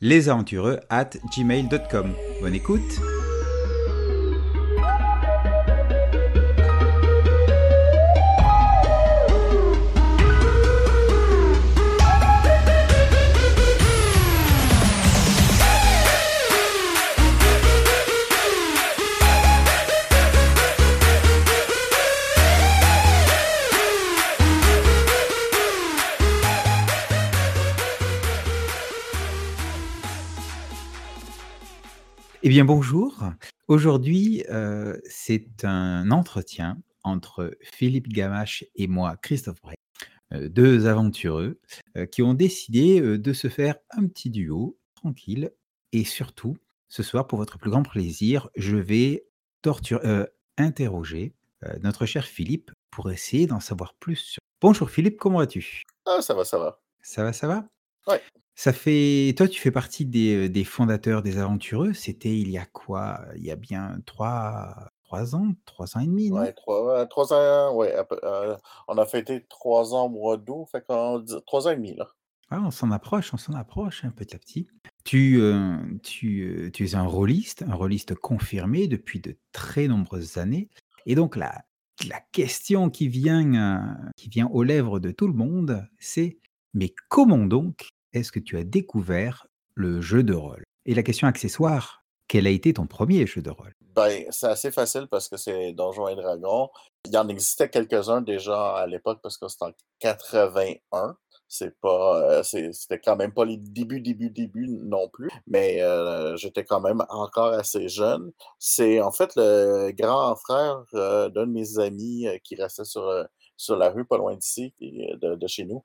lesaventureux at gmail.com. Bonne écoute! Eh bien bonjour. Aujourd'hui, euh, c'est un entretien entre Philippe Gamache et moi, Christophe Bray, euh, deux aventureux euh, qui ont décidé de se faire un petit duo tranquille. Et surtout, ce soir, pour votre plus grand plaisir, je vais interroger notre cher Philippe pour essayer d'en savoir plus sur. Bonjour Philippe, comment vas-tu? Ah, ça va, ça va. Ça va, ça va? Ouais. Ça fait toi, tu fais partie des, des fondateurs des Aventureux? C'était il y a quoi? Il y a bien 3 3 ans? 3 ans et demi, non? Ouais, 3 3 ans, ouais, à peu heu, on a fêté 3 ans au mois d'août, fait qu'on dit 3 ans et demi, là. Ah, on s'en approche, on s'en approche, hein, petit à petit. Tu, heu, tu, heu, tu es un rôliste, un rôliste confirmé depuis de très nombreuses années et donc la la question qui vient, heu, qui vient aux lèvres de tout le monde, c'est: «Mais comment donc est-ce que tu as découvert le jeu de rôle?» et la question accessoire, quel a été ton premier jeu de rôle? Ben, c'est assez facile parce que c'est Donjons et Dragons. Il y en existait quelques-uns déjà à l'époque parce que c'était en 81. C'est pas, c'est c'était quand même pas les débuts, débuts, débuts non plus, mais heu, j'étais quand même encore assez jeune. C'est en fait le grand frère, heu, d'un de mes amis, qui restait sur, sur la rue pas loin d'ici, de chez nous,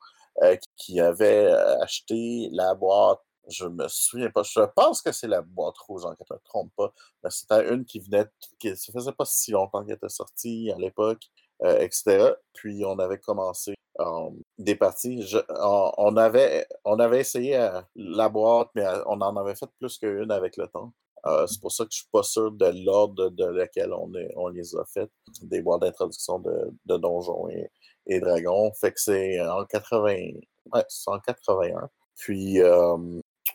qui avait, heu, acheté la boîte je me souviens pas, je pense que c'est la boîte rouge, que je me trompe pas. Mais c'était une qui venait qui ça faisait pas si longtemps qu'elle était sortie à l'époque, heu, et cetera. Puis on avait commencé, des parties. On avait on avait essayé, la boîte, mais on en avait fait plus qu'une avec le temps. C'est pour ça que je suis pas sûr de l'ordre de lequel on les a faites, des boîtes d'introduction de de Donjons et et Dragons. Fait que c'est en 80 ouais, c'est en 81. Puis,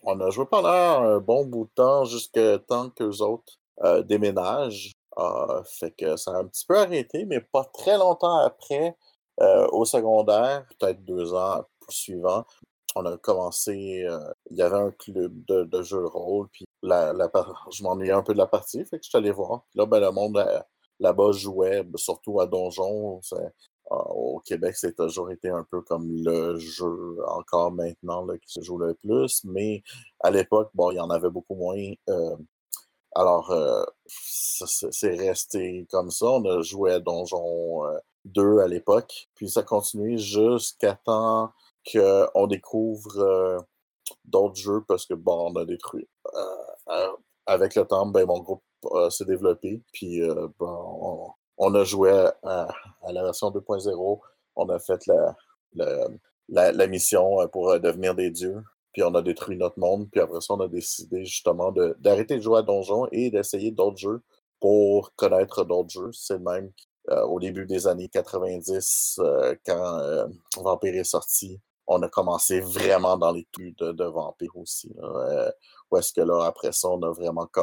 on a joué pendant un bon bout de temps, jusqu'à temps qu'eux autres, heu, déménagent. Heu, fait que ça a un petit peu arrêté, mais pas très longtemps après, heu, au secondaire, peut-être 2 ans suivants, on a commencé, il y avait un club de jeux de rôle, puis la la je un peu de la partie, fait que je suis allé voir. Puis là, ben, le monde, là-bas jouait, surtout à Donjons. Au Québec, c'est toujours été un peu comme le jeu, encore maintenant, qui se joue le plus, mais à l'époque, bon, il y en avait beaucoup moins, heu, alors, ça c'est resté comme ça. On a joué à Donjons, heu, 2 à l'époque, puis ça a continué jusqu'à temps qu'on découvre, d'autres jeux parce que, bon, on a détruit, avec le temps, ben, mon groupe, s'est développé, puis, ben, on on a joué à la version 2.0. On a fait la mission, heu, pour, heu, devenir des dieux, puis on a détruit notre monde, puis après ça, on a décidé justement d'arrêter de jouer à Donjons et d'essayer d'autres jeux pour connaître d'autres jeux. C'est le même heu, au début des années 90, heu, quand, Vampire est sorti, on a commencé vraiment dans les trucs de Vampire aussi, là, où est-ce que là, après ça, on a vraiment co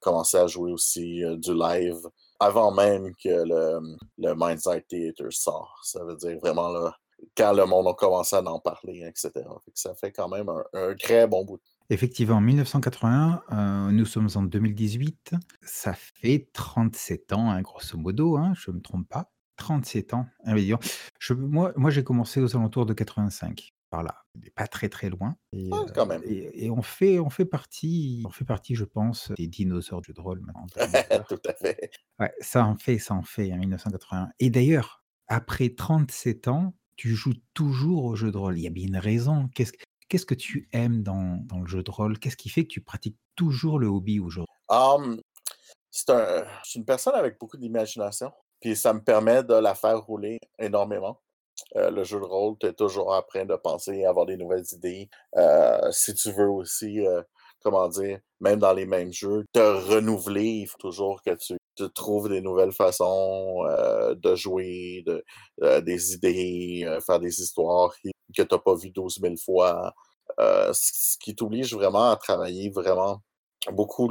commencé à jouer aussi, du live avant même que le, le Mind's Eye Theater sort. Ça veut dire vraiment là, quand le monde a commencé à en parler, et cetera. Fait que ça fait quand même un très bon bout Effectivement, en 1981, heu, nous sommes en 2018. Ça fait 37 ans, hein, grosso modo, hein, je me trompe pas? 37 ans. Donc. Je moi moi, j'ai commencé aux alentours de 85, par là. N'est pas très, très loin et quand même. et et on fait on fait partie on fait partie, je pense, des dinosaures du jeu de rôle maintenant. Tout à fait. Ouais, ça en fait ça en fait, hein, 1981 et d'ailleurs, après 37 ans, tu joues toujours aux jeux de rôle. Il y a bien une raison. Qu'est-ce qu'est-ce que tu aimes dans dans le jeu de rôle? Qu'est-ce qui fait que tu pratiques toujours le hobby aujourd'hui? Um, c'est un, je suis une personne avec beaucoup d'imagination, puis ça me permet de la faire rouler énormément. Euh, le jeu de rôle, tu es toujours en train de penser, avoir des nouvelles idées. Euh, si tu veux aussi, euh, comment dire, même dans les mêmes jeux, te renouveler, il faut toujours que tu, trouves des nouvelles façons de jouer, de, des idées, faire des histoires que tu n'as pas vues 12 000 fois. ce qui t'oblige vraiment à travailler vraiment beaucoup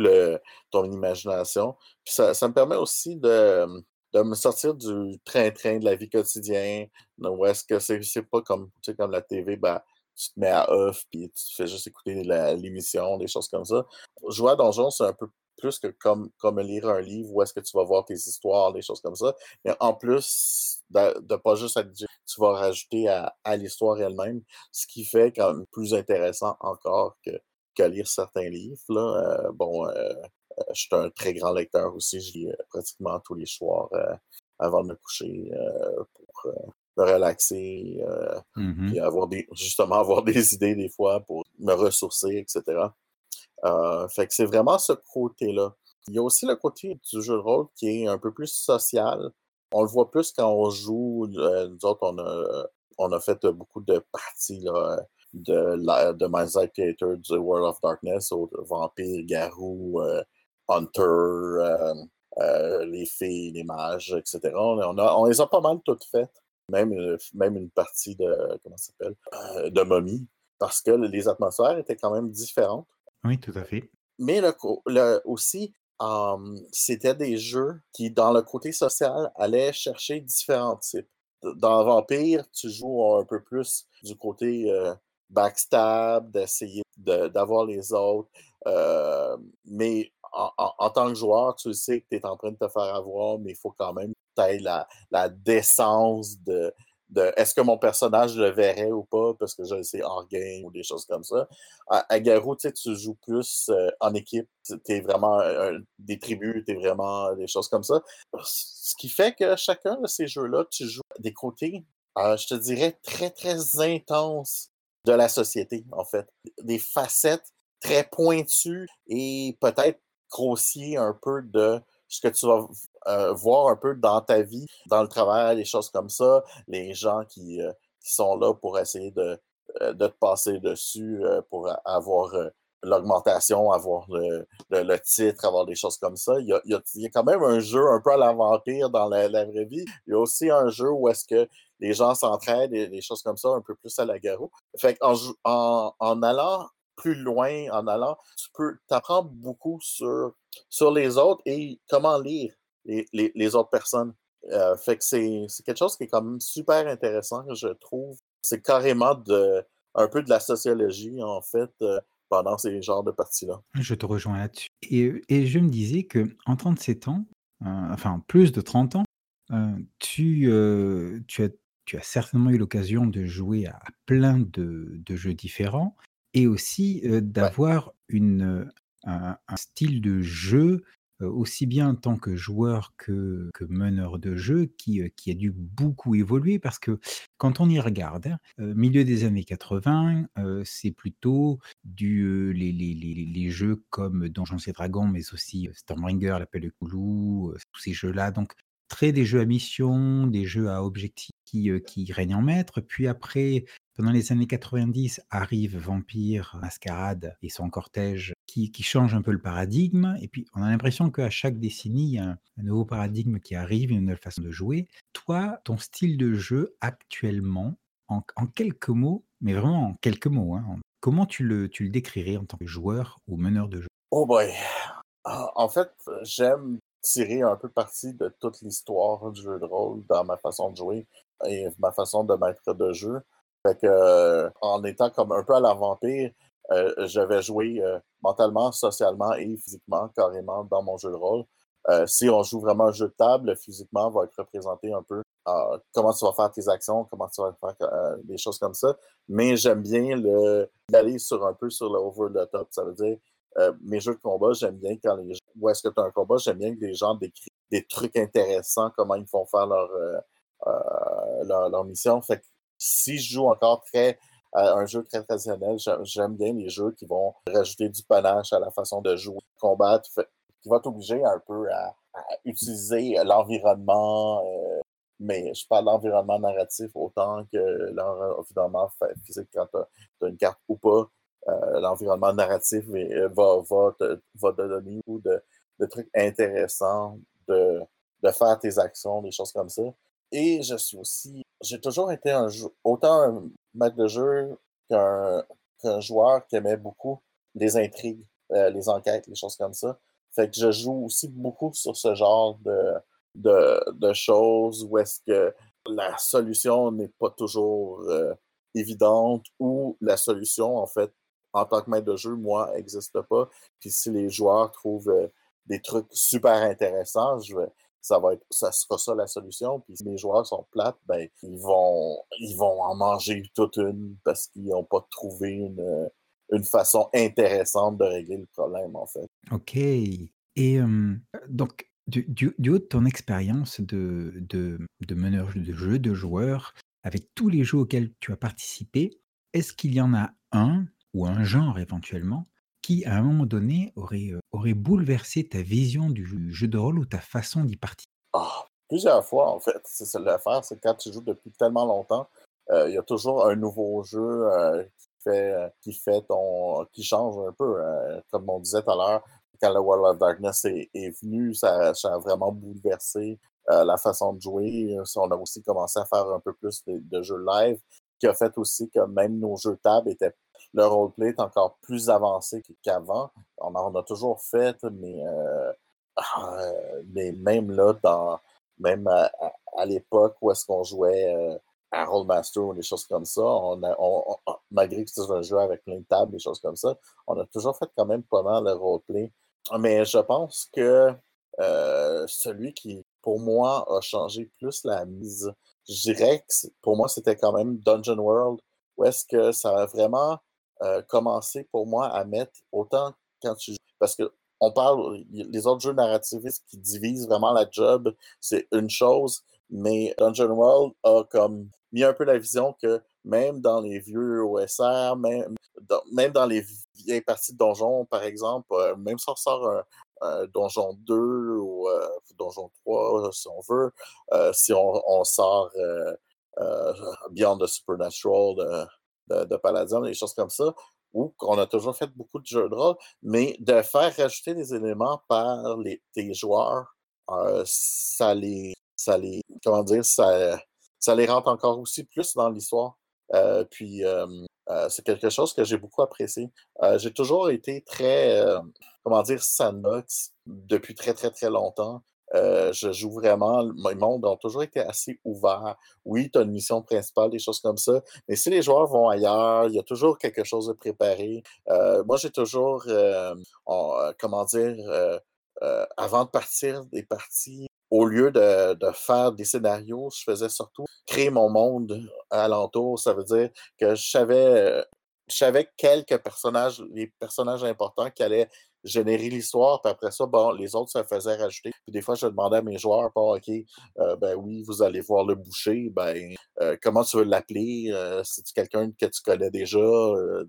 ton imagination. Ça me permet aussi de, de me sortir du train-train de la vie quotidienne, où est-ce que c'est pas comme, tu sais, comme la TV, ben, tu te mets à off, puis tu fais juste écouter l'émission, des choses comme ça. Jouer à Donjon, c'est un peu plus que comme, comme lire un livre où est-ce que tu vas voir tes histoires, des choses comme ça. Mais en plus de, de pas juste être tu vas rajouter à, l'histoire elle-même, ce qui fait quand même plus intéressant encore que, que lire certains livres. Euh, bon, euh, je suis un très grand lecteur aussi. Je lis pratiquement tous les soirs avant de me coucher pour me relaxer, mmh avoir des, justement avoir des idées des fois pour me ressourcer, etc. fait que c'est vraiment ce côté-là. Il y a aussi le côté du jeu de rôle qui est un peu plus social. On le voit plus quand on joue. nous autres, on a, on a fait beaucoup de parties là, de, la, de Theater, du World of Darkness, au vampire, garou, euh, hunter, euh, euh, les filles, les mages, etc. On, a, on, les a pas mal toutes faites. Même, même une partie de, comment s'appelle, de momie, parce que les atmosphères étaient quand même différentes. Oui, tout à fait. Mais le, aussi, c'était des jeux qui, dans le côté social, allaient chercher différents types. Dans Vampire, tu joues un peu plus du côté backstab, d'essayer d'avoir les autres. Euh, mais en, tant que joueur, tu sais que tu es en train de te faire avoir, mais il faut quand même que tu la, la décence de, de est-ce que mon personnage le verrait ou pas, parce que je sais hors game ou des choses comme ça. À, Garou, tu joues plus euh, en équipe. Tu es vraiment des tribus, tu es vraiment des choses comme ça. Ce qui fait que chacun de ces jeux-là, tu joues des côtés, euh, je te dirais, très, très intenses de la société, en fait. Des facettes très pointues et peut-être grossier un peu de ce que tu vas euh, voir un peu dans ta vie, dans le travail, des choses comme ça, les gens qui, euh, sont là pour essayer de, euh, te passer dessus, pour avoir l'augmentation, avoir le, titre, avoir des choses comme ça. Il y, a, quand même un jeu un peu à la vampire dans la, vraie vie. Il y a aussi un jeu où est-ce que les gens s'entraident et des choses comme ça, un peu plus à la garou. Fait en allant plus loin, en allant, tu peux t'apprendre beaucoup sur, sur les autres et comment lire les, les, les autres personnes. Euh, fait c'est quelque chose qui est quand même super intéressant, je trouve. C'est carrément de, un peu de la sociologie, en fait, euh, pendant ces genres de parties-là. Je te rejoins là-dessus. Et, et, je me disais que en 37 ans, euh, enfin plus de 30 ans, tu, tu, as, tu as certainement eu l'occasion de jouer à, plein de, de, jeux différents et aussi d'avoir une, un, style de jeu, aussi bien en tant que joueur que, que meneur de jeu, qui, qui a dû beaucoup évoluer parce que quand on y regarde, hein, milieu des années 80, c'est plutôt du, les, les, les, les jeux comme Donjons et Dragons, mais aussi Stormbringer, l'appel de Cthulhu, tous ces jeux-là. Donc, très des jeux à mission, des jeux à objectifs qui, qui règnent en maître. Puis après, pendant les années 90 arrive Vampire, Mascarade et son cortège qui, qui change un peu le paradigme. Et puis, on a l'impression qu'à chaque décennie, il y a un, nouveau paradigme qui arrive, une nouvelle façon de jouer. Toi, ton style de jeu actuellement, en, quelques mots, mais vraiment en quelques mots, hein, comment tu le, tu le décrirais en tant que joueur ou meneur de jeu? Oh boy! Ah, en fait, j'aime tirer un peu parti de toute l'histoire du jeu de rôle dans ma façon de jouer et ma façon de mettre de jeu. Fait que, euh, en étant comme un peu à la vampire, euh, j'avais joué euh, mentalement, socialement et physiquement carrément dans mon jeu de rôle. si on joue vraiment un jeu de table, physiquement va être représenté un peu comment tu vas faire tes actions, comment tu vas faire des choses comme ça. Mais j'aime bien le d'aller sur un peu sur le over the top. Ça veut dire mes jeux de combat, j'aime bien quand les où est-ce que tu as un combat, j'aime bien que les gens décrivent des trucs intéressants, comment ils font faire leur, leur, leur, mission. Fait que si je joue encore très à un jeu très traditionnel, j'aime bien les jeux qui vont rajouter du panache à la façon de jouer, combattre. qui va t'obliger un peu à, utiliser l'environnement, euh, mais je parle d'environnement narratif autant que l'environnement physique quand tu as, une carte ou pas. Euh, l'environnement narratif va, te, va te donner de, de trucs intéressants, de, de faire tes actions, des choses comme ça. Et je suis aussi. J'ai toujours été autant un maître de jeu qu'un joueur qui aimait beaucoup les intrigues, euh, les enquêtes, les choses comme ça. Fait que je joue aussi beaucoup sur ce genre de, de, choses où est-ce que la solution n'est pas toujours euh, évidente ou la solution, en fait, en tant que maître de jeu, moi, n'existe pas. Puis si les joueurs trouvent euh, des trucs super intéressants, je vais, ça va être ça sera ça la solution. Puis si les joueurs sont plates, ben ils vont ils vont en manger toute une parce qu'ils n'ont pas trouvé une, une façon intéressante de régler le problème, en fait. OK. Et donc, du, du, haut de ton expérience de, de, de meneur de jeu, de joueur, avec tous les jeux auxquels tu as participé, est-ce qu'il y en a un, ou un genre éventuellement, qui, à un moment donné, aurait, aurait bouleversé ta vision du jeu de rôle ou ta façon d'y participer? Ah, plusieurs fois, en fait. C'est ça l'affaire, c'est quand tu joues depuis tellement longtemps, il y a toujours un nouveau jeu qui, fait, qui fait ton. qui change un peu. comme on disait tout à l'heure, quand le World of Darkness est, venu, ça, a vraiment bouleversé la façon de jouer. On a aussi commencé à faire un peu plus de, jeux live, qui a fait aussi que même nos jeux table étaient le roleplay est encore plus avancé qu'avant. On, en a toujours fait, mais, euh, mais même là, dans, même à, l'époque où est-ce qu'on jouait euh, à Rollmaster ou des choses comme ça, on malgré que c'était un jeu avec plein de tables, des choses comme ça, on a toujours fait quand même pas mal le roleplay. Mais je pense que euh, celui qui, pour moi, a changé plus la mise, je dirais que pour moi, c'était quand même Dungeon World, où est-ce que ça a vraiment euh, commencer pour moi à mettre autant quand tu parce que on parle les autres jeux narrativistes qui divisent vraiment la job, c'est une chose, mais Dungeon World a comme mis un peu la vision que même dans les vieux OSR, même dans, même dans les vieilles parties de donjon, par exemple, euh, même si on sort un, Donjon 2 ou euh, Donjon 3, si on veut, si on, sort Beyond the Supernatural, de, Paladin, des choses comme ça, où on a toujours fait beaucoup de jeux de rôle, mais de faire rajouter des éléments par les, tes joueurs, euh, ça les, ça les, comment dire, ça, ça les rentre encore aussi plus dans l'histoire. Euh, puis euh, c'est quelque chose que j'ai beaucoup apprécié. j'ai toujours été très, comment dire, sandbox depuis très très très longtemps. Euh, je joue vraiment. Mes mondes ont toujours été assez ouverts. Oui, tu as une mission principale, des choses comme ça. Mais si les joueurs vont ailleurs, il y a toujours quelque chose de préparé. Euh, moi, j'ai toujours, euh, comment dire, avant de partir des parties, au lieu de, faire des scénarios, je faisais surtout créer mon monde alentour. Ça veut dire que je savais quelques personnages, les personnages importants qui allaient générer l'histoire, puis après ça, bon, les autres se faisaient rajouter. Puis des fois, je demandais à mes joueurs, pas OK, euh, ben oui, vous allez voir le boucher, ben euh, comment tu veux l'appeler? Euh, c'est-tu quelqu'un que tu connais déjà?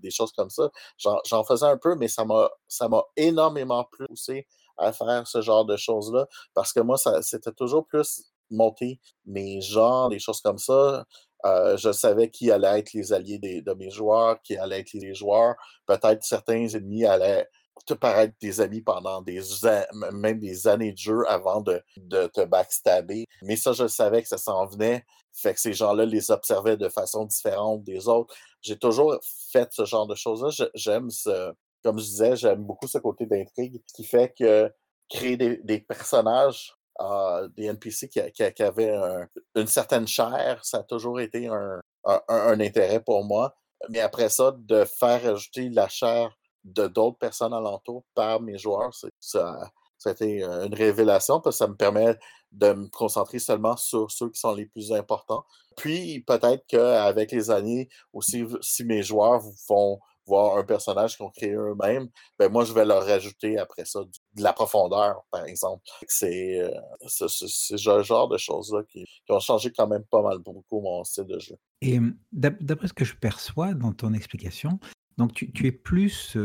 des choses comme ça. J'en faisais un peu, mais ça m'a énormément poussé à faire ce genre de choses-là. Parce que moi, c'était toujours plus monter mes genres, des choses comme ça. je savais qui allait être les alliés de mes joueurs, qui allaient être les joueurs. Peut-être certains ennemis allaient te paraître des amis pendant des même des années de jeu avant de, de, te backstabber. Mais ça, je savais que ça s'en venait. Fait que ces gens-là les observaient de façon différente des autres. J'ai toujours fait ce genre de choses-là. J'aime ce, comme je disais, j'aime beaucoup ce côté d'intrigue qui fait que créer des, personnages, euh, des NPC qui, qui, avaient une certaine chair, ça a toujours été un, un intérêt pour moi. Mais après ça, de faire ajouter la chair de d'autres personnes alentour par mes joueurs, ça, a été euh, une révélation parce que ça me permet de me concentrer seulement sur ceux qui sont les plus importants. Puis peut-être qu'avec les années, aussi, si mes joueurs vont voir un personnage qu'ils ont créé eux-mêmes, ben moi, je vais leur rajouter après ça de la profondeur, par exemple. C'est euh, ce genre de choses-là qui, ont changé quand même pas mal beaucoup mon style de jeu. Et d'après ce que je perçois dans ton explication, donc tu, es plus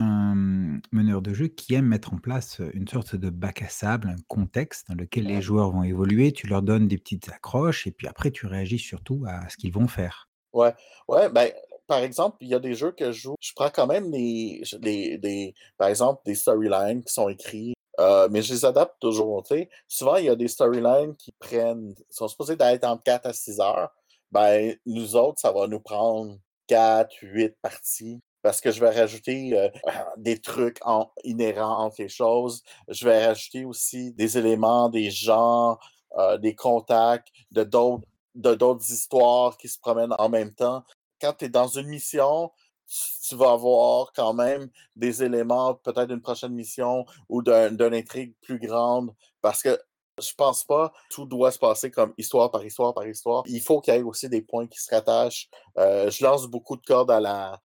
un, meneur de jeu qui aime mettre en place, une sorte de bac à sable, un contexte dans lequel les joueurs vont évoluer. Tu leur donnes des petites accroches et puis après tu réagis surtout à ce qu'ils vont faire. Ouais, ouais, ben, par exemple, il y a des jeux que je joue, je prends quand même des par exemple, des storylines qui sont écrits, mais je les adapte toujours, tu sais. Souvent, il y a des storylines qui prennent sont supposés d'être entre 4 à 6 heures. Ben, nous autres, ça va nous prendre 4-8 parties parce que je vais rajouter, heu, des trucs en inhérents entre les choses. Je vais rajouter aussi des éléments, des gens, heu, des contacts de d'autres histoires qui se promènent en même temps. Quand tu es dans une mission, tu vas avoir quand même des éléments, peut-être d'une prochaine mission ou d'un d'une intrigue plus grande parce que je pense pas tout doit se passer comme histoire par histoire par histoire. Il faut qu'il y ait aussi des points qui se rattachent. Heu, je lance beaucoup de cordes à la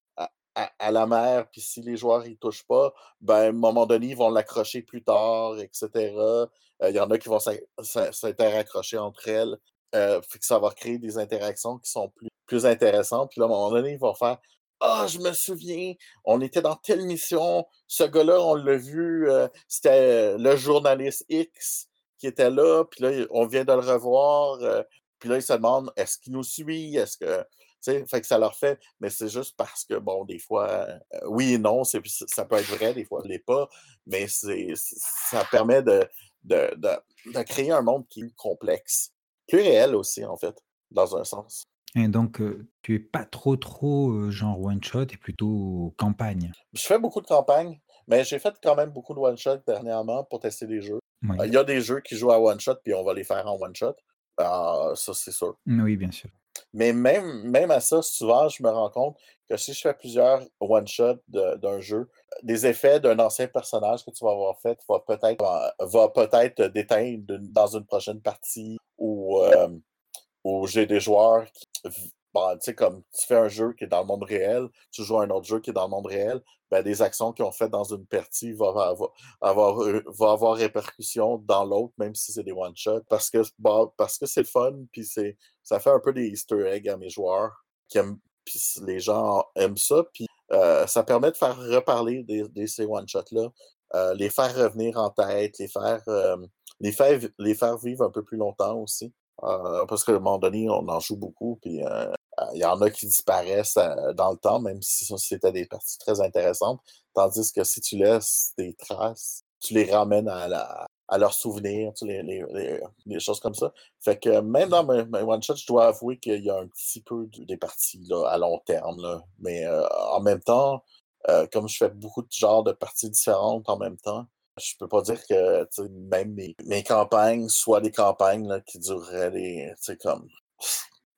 à la mer, puis si les joueurs y touchent pas, ben, à un moment donné, ils vont l'accrocher plus tard et cetera. Heu, il y en a qui vont s'in s'in s'inter-accrocher entre elles. Heu, fait que ça va créer des interactions qui sont plus plus intéressantes. Puis là, à un moment donné, ils vont faire: «Ah, je me souviens, on était dans telle mission, ce gars-là, on l'a vu, heu, c'était, heu, le journaliste X qui était là, puis là, on vient de le revoir», heu, puis là, ils se demandent: «Est-ce qu'il nous suit? Est-ce que» tu sais? Fait que ça leur fait mais c'est juste parce que, bon, des fois, heu, oui et non, c'est ça peut être vrai, des fois, l'est pas, mais c'est ça permet de de de de créer un monde qui est complexe. Plus réel aussi, en fait, dans un sens. Et donc, heu, tu es pas trop, trop, genre one shot et plutôt campagne? Je fais beaucoup de campagnes, mais j'ai fait quand même beaucoup de one shot dernièrement pour tester des jeux. Heu, il y a des jeux qui jouent à one shot, puis on va les faire en one shot. Ah, ça, c'est sûr. Oui, bien sûr. Mais même même à ça, souvent, je me rends compte que si je fais plusieurs one shot de d'un jeu, des effets d'un ancien personnage que tu vas avoir fait va peut-être va va peut-être déteindre dans une prochaine partie ou, ou j'ai des joueurs qui bah, tu sais, comme tu fais un jeu qui est dans le monde réel, tu joues à un autre jeu qui est dans le monde réel, ben, des actions qu'ils ont faites dans une partie va avoir, heu, va avoir répercussion dans l'autre, même si c'est des one shot parce que parce que c'est le fun, puis c'est ça fait un peu des easter eggs à mes joueurs qui aiment puis les gens aiment ça, puis, heu, ça permet de faire reparler des ces one shot là, heu, les faire revenir en tête, les faire, les faire les faire vivre un peu plus longtemps aussi, parce qu'à un moment donné, on en joue beaucoup, puis, il y en a qui disparaissent, heu, dans le temps, même si c'était des parties très intéressantes. Tandis que si tu laisses des traces, tu les ramènes à la à leurs souvenirs, tu les les les choses comme ça. Fait que même dans mes mes one shot, je dois avouer qu'il y a un petit peu des parties, là, à long terme, là, mais, heu, en même temps, comme je fais beaucoup de genres de parties différentes en même temps, je peux pas dire que, même mes mes campagnes soient des campagnes, là, qui dureraient des comme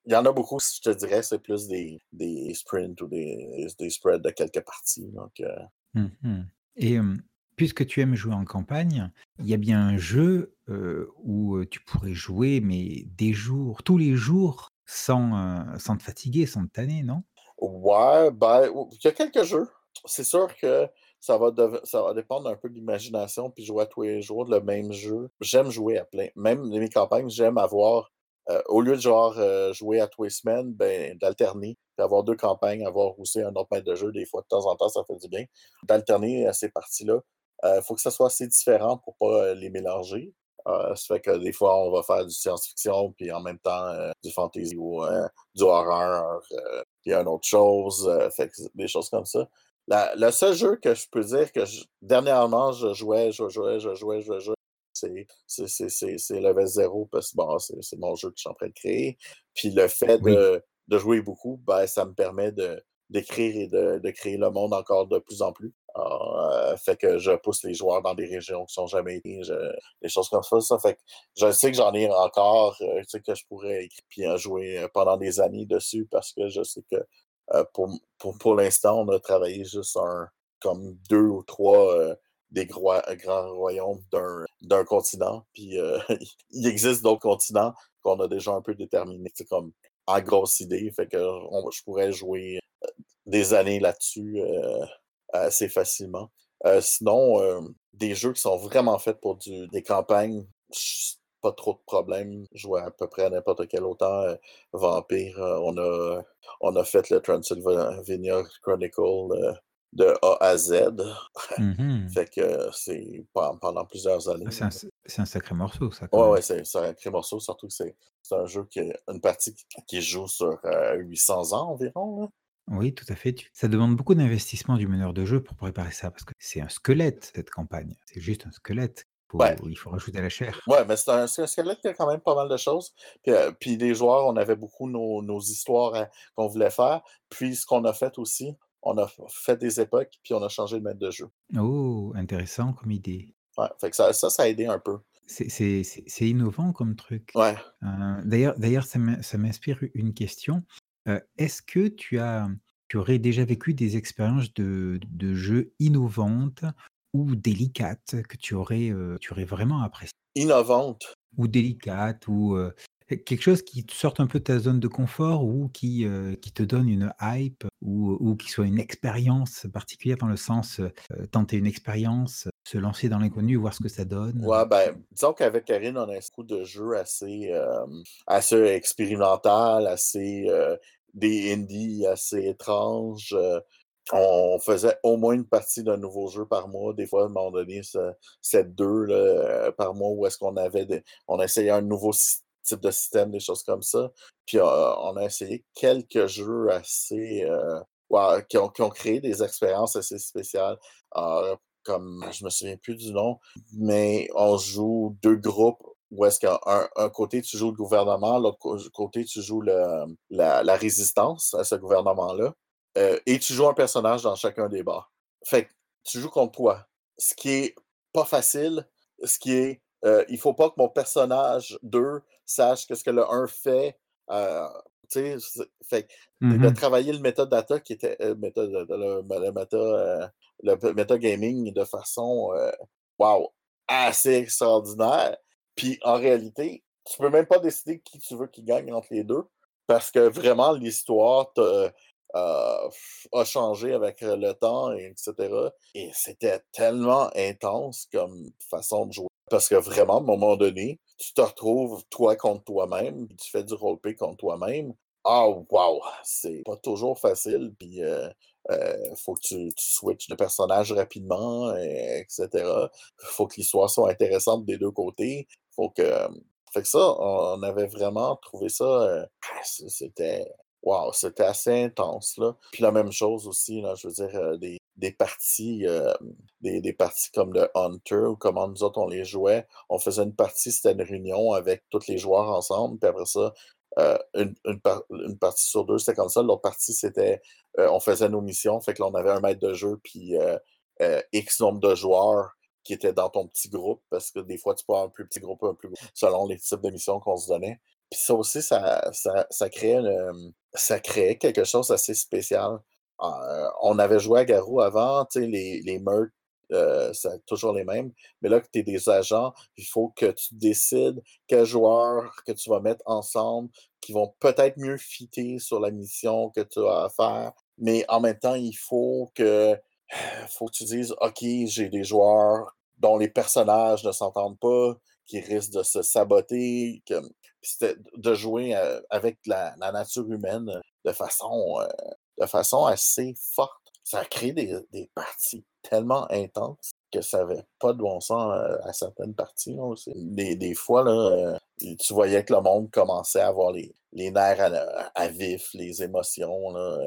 il y en a beaucoup, je te dirais, c'est plus des des sprints ou des des spreads de quelques parties, donc, heu Mmh mh et puisque tu aimes jouer en campagne, il y a bien un jeu, heu, où, heu, tu pourrais jouer, mais des jours, tous les jours sans, sans te fatiguer, sans te tanner, non? Ouais, ben, il y a quelques jeux. C'est sûr que ça va ça va dépendre un peu de l'imagination, puis jouer à tous les jours le même jeu. J'aime jouer à plein même mes campagnes, j'aime avoir, heu, au lieu de genre, heu, jouer à tous les semaines, ben, d'alterner, d'avoir 2 campagnes, avoir aussi un autre maître de jeu, des fois, de temps en temps, ça fait du bien. D'alterner, heu, ces parties-là. Heu, faut que ça soit assez différent pour pas, heu, les mélanger. Ça fait que des fois, on va faire du science-fiction, puis en même temps, du fantasy ou, du horreur, puis une autre chose, fait des choses comme ça. Le seul jeu que je peux dire que j dernièrement, je jouais, je jouais, je jouais, je jouais, c'est c'est c'est c'est c'est Level 0 parce que bon, c'est c'est mon jeu que je suis en train de créer. Puis le fait Oui. de de jouer beaucoup, ben, ça me permet de d'écrire et de de créer le monde encore de plus en plus. Heu, fait que je pousse les joueurs dans des régions qui sont jamais été, des choses comme ça, ça fait que je sais que j'en ai encore, heu, tu sais, que je pourrais écri puis jouer, heu, pendant des années dessus parce que je sais que, heu, pour pour pour l'instant, on a travaillé juste un comme 2 ou 3, heu, des grois grands royaumes d'un continent, puis, heu, il existe d'autres continents qu'on a déjà un peu déterminés, sais, comme en grosse idée, fait qu'on je pourrais jouer, heu, des années là-dessus, assez facilement. Sinon, des jeux qui sont vraiment faits pour des campagnes, pas trop de problèmes, jouer à peu près à n'importe quel heu, Vampire, on a on a fait le Transylvania Chronicle, de A à Z. Mmh fait que c'est pendant plusieurs années. C'est un, sacré morceau, ça. Quand ouais, c'est un sacré morceau, surtout que c'est un jeu qui a une partie qui joue sur 800 ans environ. Oui, tout à fait. Ça demande beaucoup d'investissement du meneur de jeu pour préparer ça, parce que c'est un squelette, cette campagne. C'est juste un squelette. Il faut rajouter la chair. Ouais, mais c'est un, squelette qui a quand même pas mal de choses. Puis, euh, puis les joueurs, on avait beaucoup nos, histoires hein, qu'on voulait faire. Puis ce qu'on a fait aussi, on a fait des époques, puis on a changé de maître de jeu. Oh, intéressant comme idée. Ouais, fait que ça, ça, a aidé un peu. C'est innovant comme truc. Ouais. Euh, D'ailleurs, ça m'inspire une question. Euh, est-ce que tu as tu aurais déjà vécu des expériences de de jeux innovantes ou délicates que tu aurais, euh, tu aurais vraiment appréciées? Innovantes? Ou délicates ou, quelque chose qui te sorte un peu de ta zone de confort ou qui, qui te donne une hype ou qui soit une expérience particulière dans le sens, tenter une expérience, se lancer dans l'inconnu, voir ce que ça donne? Ouais, ben, disons qu'avec Karine, on a un coup de jeu assez, assez expérimental, assez, des indies assez étranges. Euh, on faisait au moins une partie d'un nouveau jeu par mois. Des fois, à un moment donné, c'est deux euh, par mois où est-ce qu'on avait on essayait un nouveau type de système, des choses comme ça. Puis on a essayé quelques jeux assez qui, ont, qui, ont, créé des expériences assez spéciales. comme je me souviens plus du nom, mais on joue deux groupes où est-ce qu'un un côté, tu joues le gouvernement, l'autre côté, tu joues le, la, résistance à ce gouvernement-là, et tu joues un personnage dans chacun des bars. Fait que tu joues contre toi. Ce qui est pas facile, ce qui est, euh, il faut pas que mon personnage 2 sache ce que le 1 fait. Euh, tu sais, fait de mmh travailler le méthode data qui était le, méthode, le, méta, le méta gaming de façon wow, assez extraordinaire puis en réalité, tu peux même pas décider qui tu veux qui gagne entre les deux parce que vraiment l'histoire euh, a changé avec le temps, etc. Et c'était tellement intense comme façon de jouer. Parce que vraiment, à un moment donné, tu te retrouves toi contre toi-même, tu fais du roleplay contre toi-même. Ah, wow! C'est pas toujours facile, puis euh, euh, faut que tu, tu, switches de personnage rapidement, etc. Faut que l'histoire soit intéressante des deux côtés. Faut que. Fait que ça, on avait vraiment trouvé ça. Euh, c'était. Waouh, c'était assez intense, là. Puis la même chose aussi, là, je veux dire, euh, des, des parties, des, parties comme le Hunter, ou comment nous autres on les jouait. On faisait une partie, c'était une réunion avec tous les joueurs ensemble, puis après ça, une, partie sur deux, c'était comme ça. L'autre partie, c'était on faisait nos missions. Fait que là, on avait un maître de jeu, puis X nombre de joueurs qui était dans ton petit groupe, parce que des fois, tu peux avoir un plus petit groupe, un plus gros, selon les types de missions qu'on se donnait. Puis ça aussi, ça, ça, ça créait quelque chose d'assez spécial. Euh, on avait joué à Garou avant, les, les meurtres, euh, c'est toujours les mêmes. Mais là, que tu es des agents, il faut que tu décides quels joueurs que tu vas mettre ensemble qui vont peut-être mieux fitter sur la mission que tu as à faire. Mais en même temps, il faut que faut que tu dises, OK, j'ai des joueurs dont les personnages ne s'entendent pas, qui risquent de se saboter. De jouer euh, avec la, nature humaine de façon, euh, de façon assez forte. Ça a créé des, des parties tellement intenses que ça n'avait pas de bon sens euh, à, certaines parties. Des, des, fois, là, tu voyais que le monde commençait à avoir les, les nerfs à, à, vif, les émotions. Là,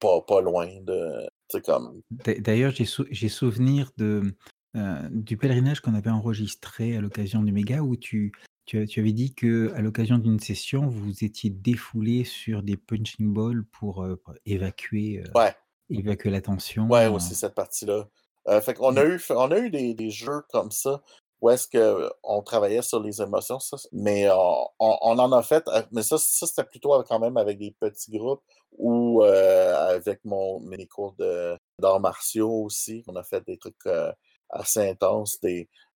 pas, pas loin de. Comme... D'ailleurs, j'ai souvenir de, euh, du pèlerinage qu'on avait enregistré à l'occasion du méga où tu, tu, tu avais dit que à l'occasion d'une session, vous étiez défoulé sur des punching balls pour, euh, évacuer, euh, ouais. évacuer la tension. Ouais, aussi cette partie-là. fait qu'on a eu, on a eu des, des, jeux comme ça où est-ce qu'on travaillait sur les émotions, ça, mais on, on, en a fait, mais ça, ça c'était plutôt quand même avec des petits groupes ou euh, avec mon mini-cours d'arts martiaux aussi. On a fait des trucs euh, assez intenses. Des, euh,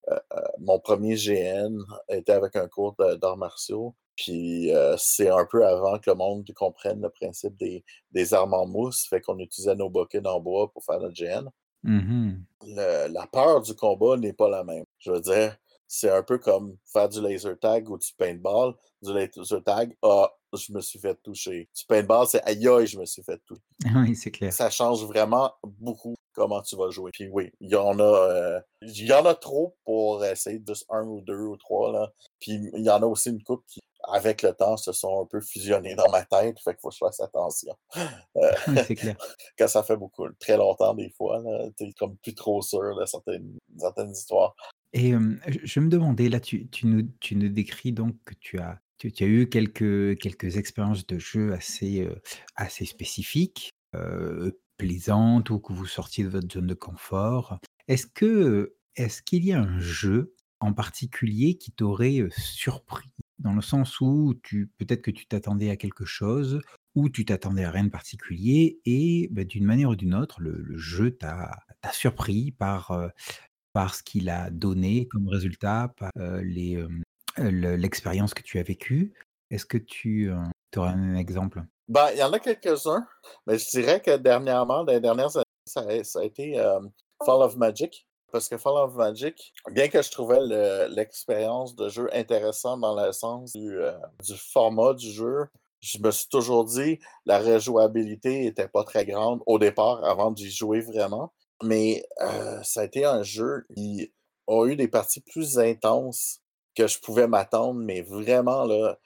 mon premier GN était avec un cours d'arts martiaux. Puis c'est un peu avant que le monde comprenne le principe des, des armes en mousse. Fait qu'on utilisait nos bouquets en bois pour faire notre GN. Mmh la peur du combat n'est pas la même. Je veux dire, c'est un peu comme faire du laser tag ou du paintball. Du laser tag a je me suis fait toucher. Du paintball, c'est aïe aïe, je me suis fait toucher. Oui, c'est clair. Ça change vraiment beaucoup comment tu vas jouer. Puis oui, il y en a, euh, il y en a trop pour essayer juste un ou deux ou trois, là. Puis il y en a aussi une coupe qui, avec le temps, se sont un peu fusionnés dans ma tête, fait qu'il faut que je fasse attention. Euh, c'est clair. quand ça fait beaucoup, très longtemps des fois, tu es comme plus trop sûr de certaines, certaines histoires. Et je me demandais, là, tu, tu, nous, tu nous décris donc que tu as, tu, as eu quelques, quelques expériences de jeu assez, assez spécifiques, plaisantes, ou que vous sortiez de votre zone de confort. Est-ce que est-ce qu'il y a un jeu en particulier qui t'aurait surpris? Dans le sens où tu peut-être que tu t'attendais à quelque chose ou tu t'attendais à rien de particulier et bah, d'une manière ou d'une autre, le, jeu t'a surpris par, par ce qu'il a donné comme résultat, par les, l'expérience que tu as vécue. Est-ce que tu aurais un exemple? Ben, il y en a quelques-uns, mais je dirais que dernièrement, dans les dernières années, ça a, été Fall of Magic. Parce que Fall of Magic, bien que je trouvais l'expérience de jeu intéressante dans le sens du, du format du jeu, je me suis toujours dit la rejouabilité n'était pas très grande au départ avant d'y jouer vraiment. Mais ça a été un jeu qui a eu des parties plus intenses que je pouvais m'attendre, mais vraiment là,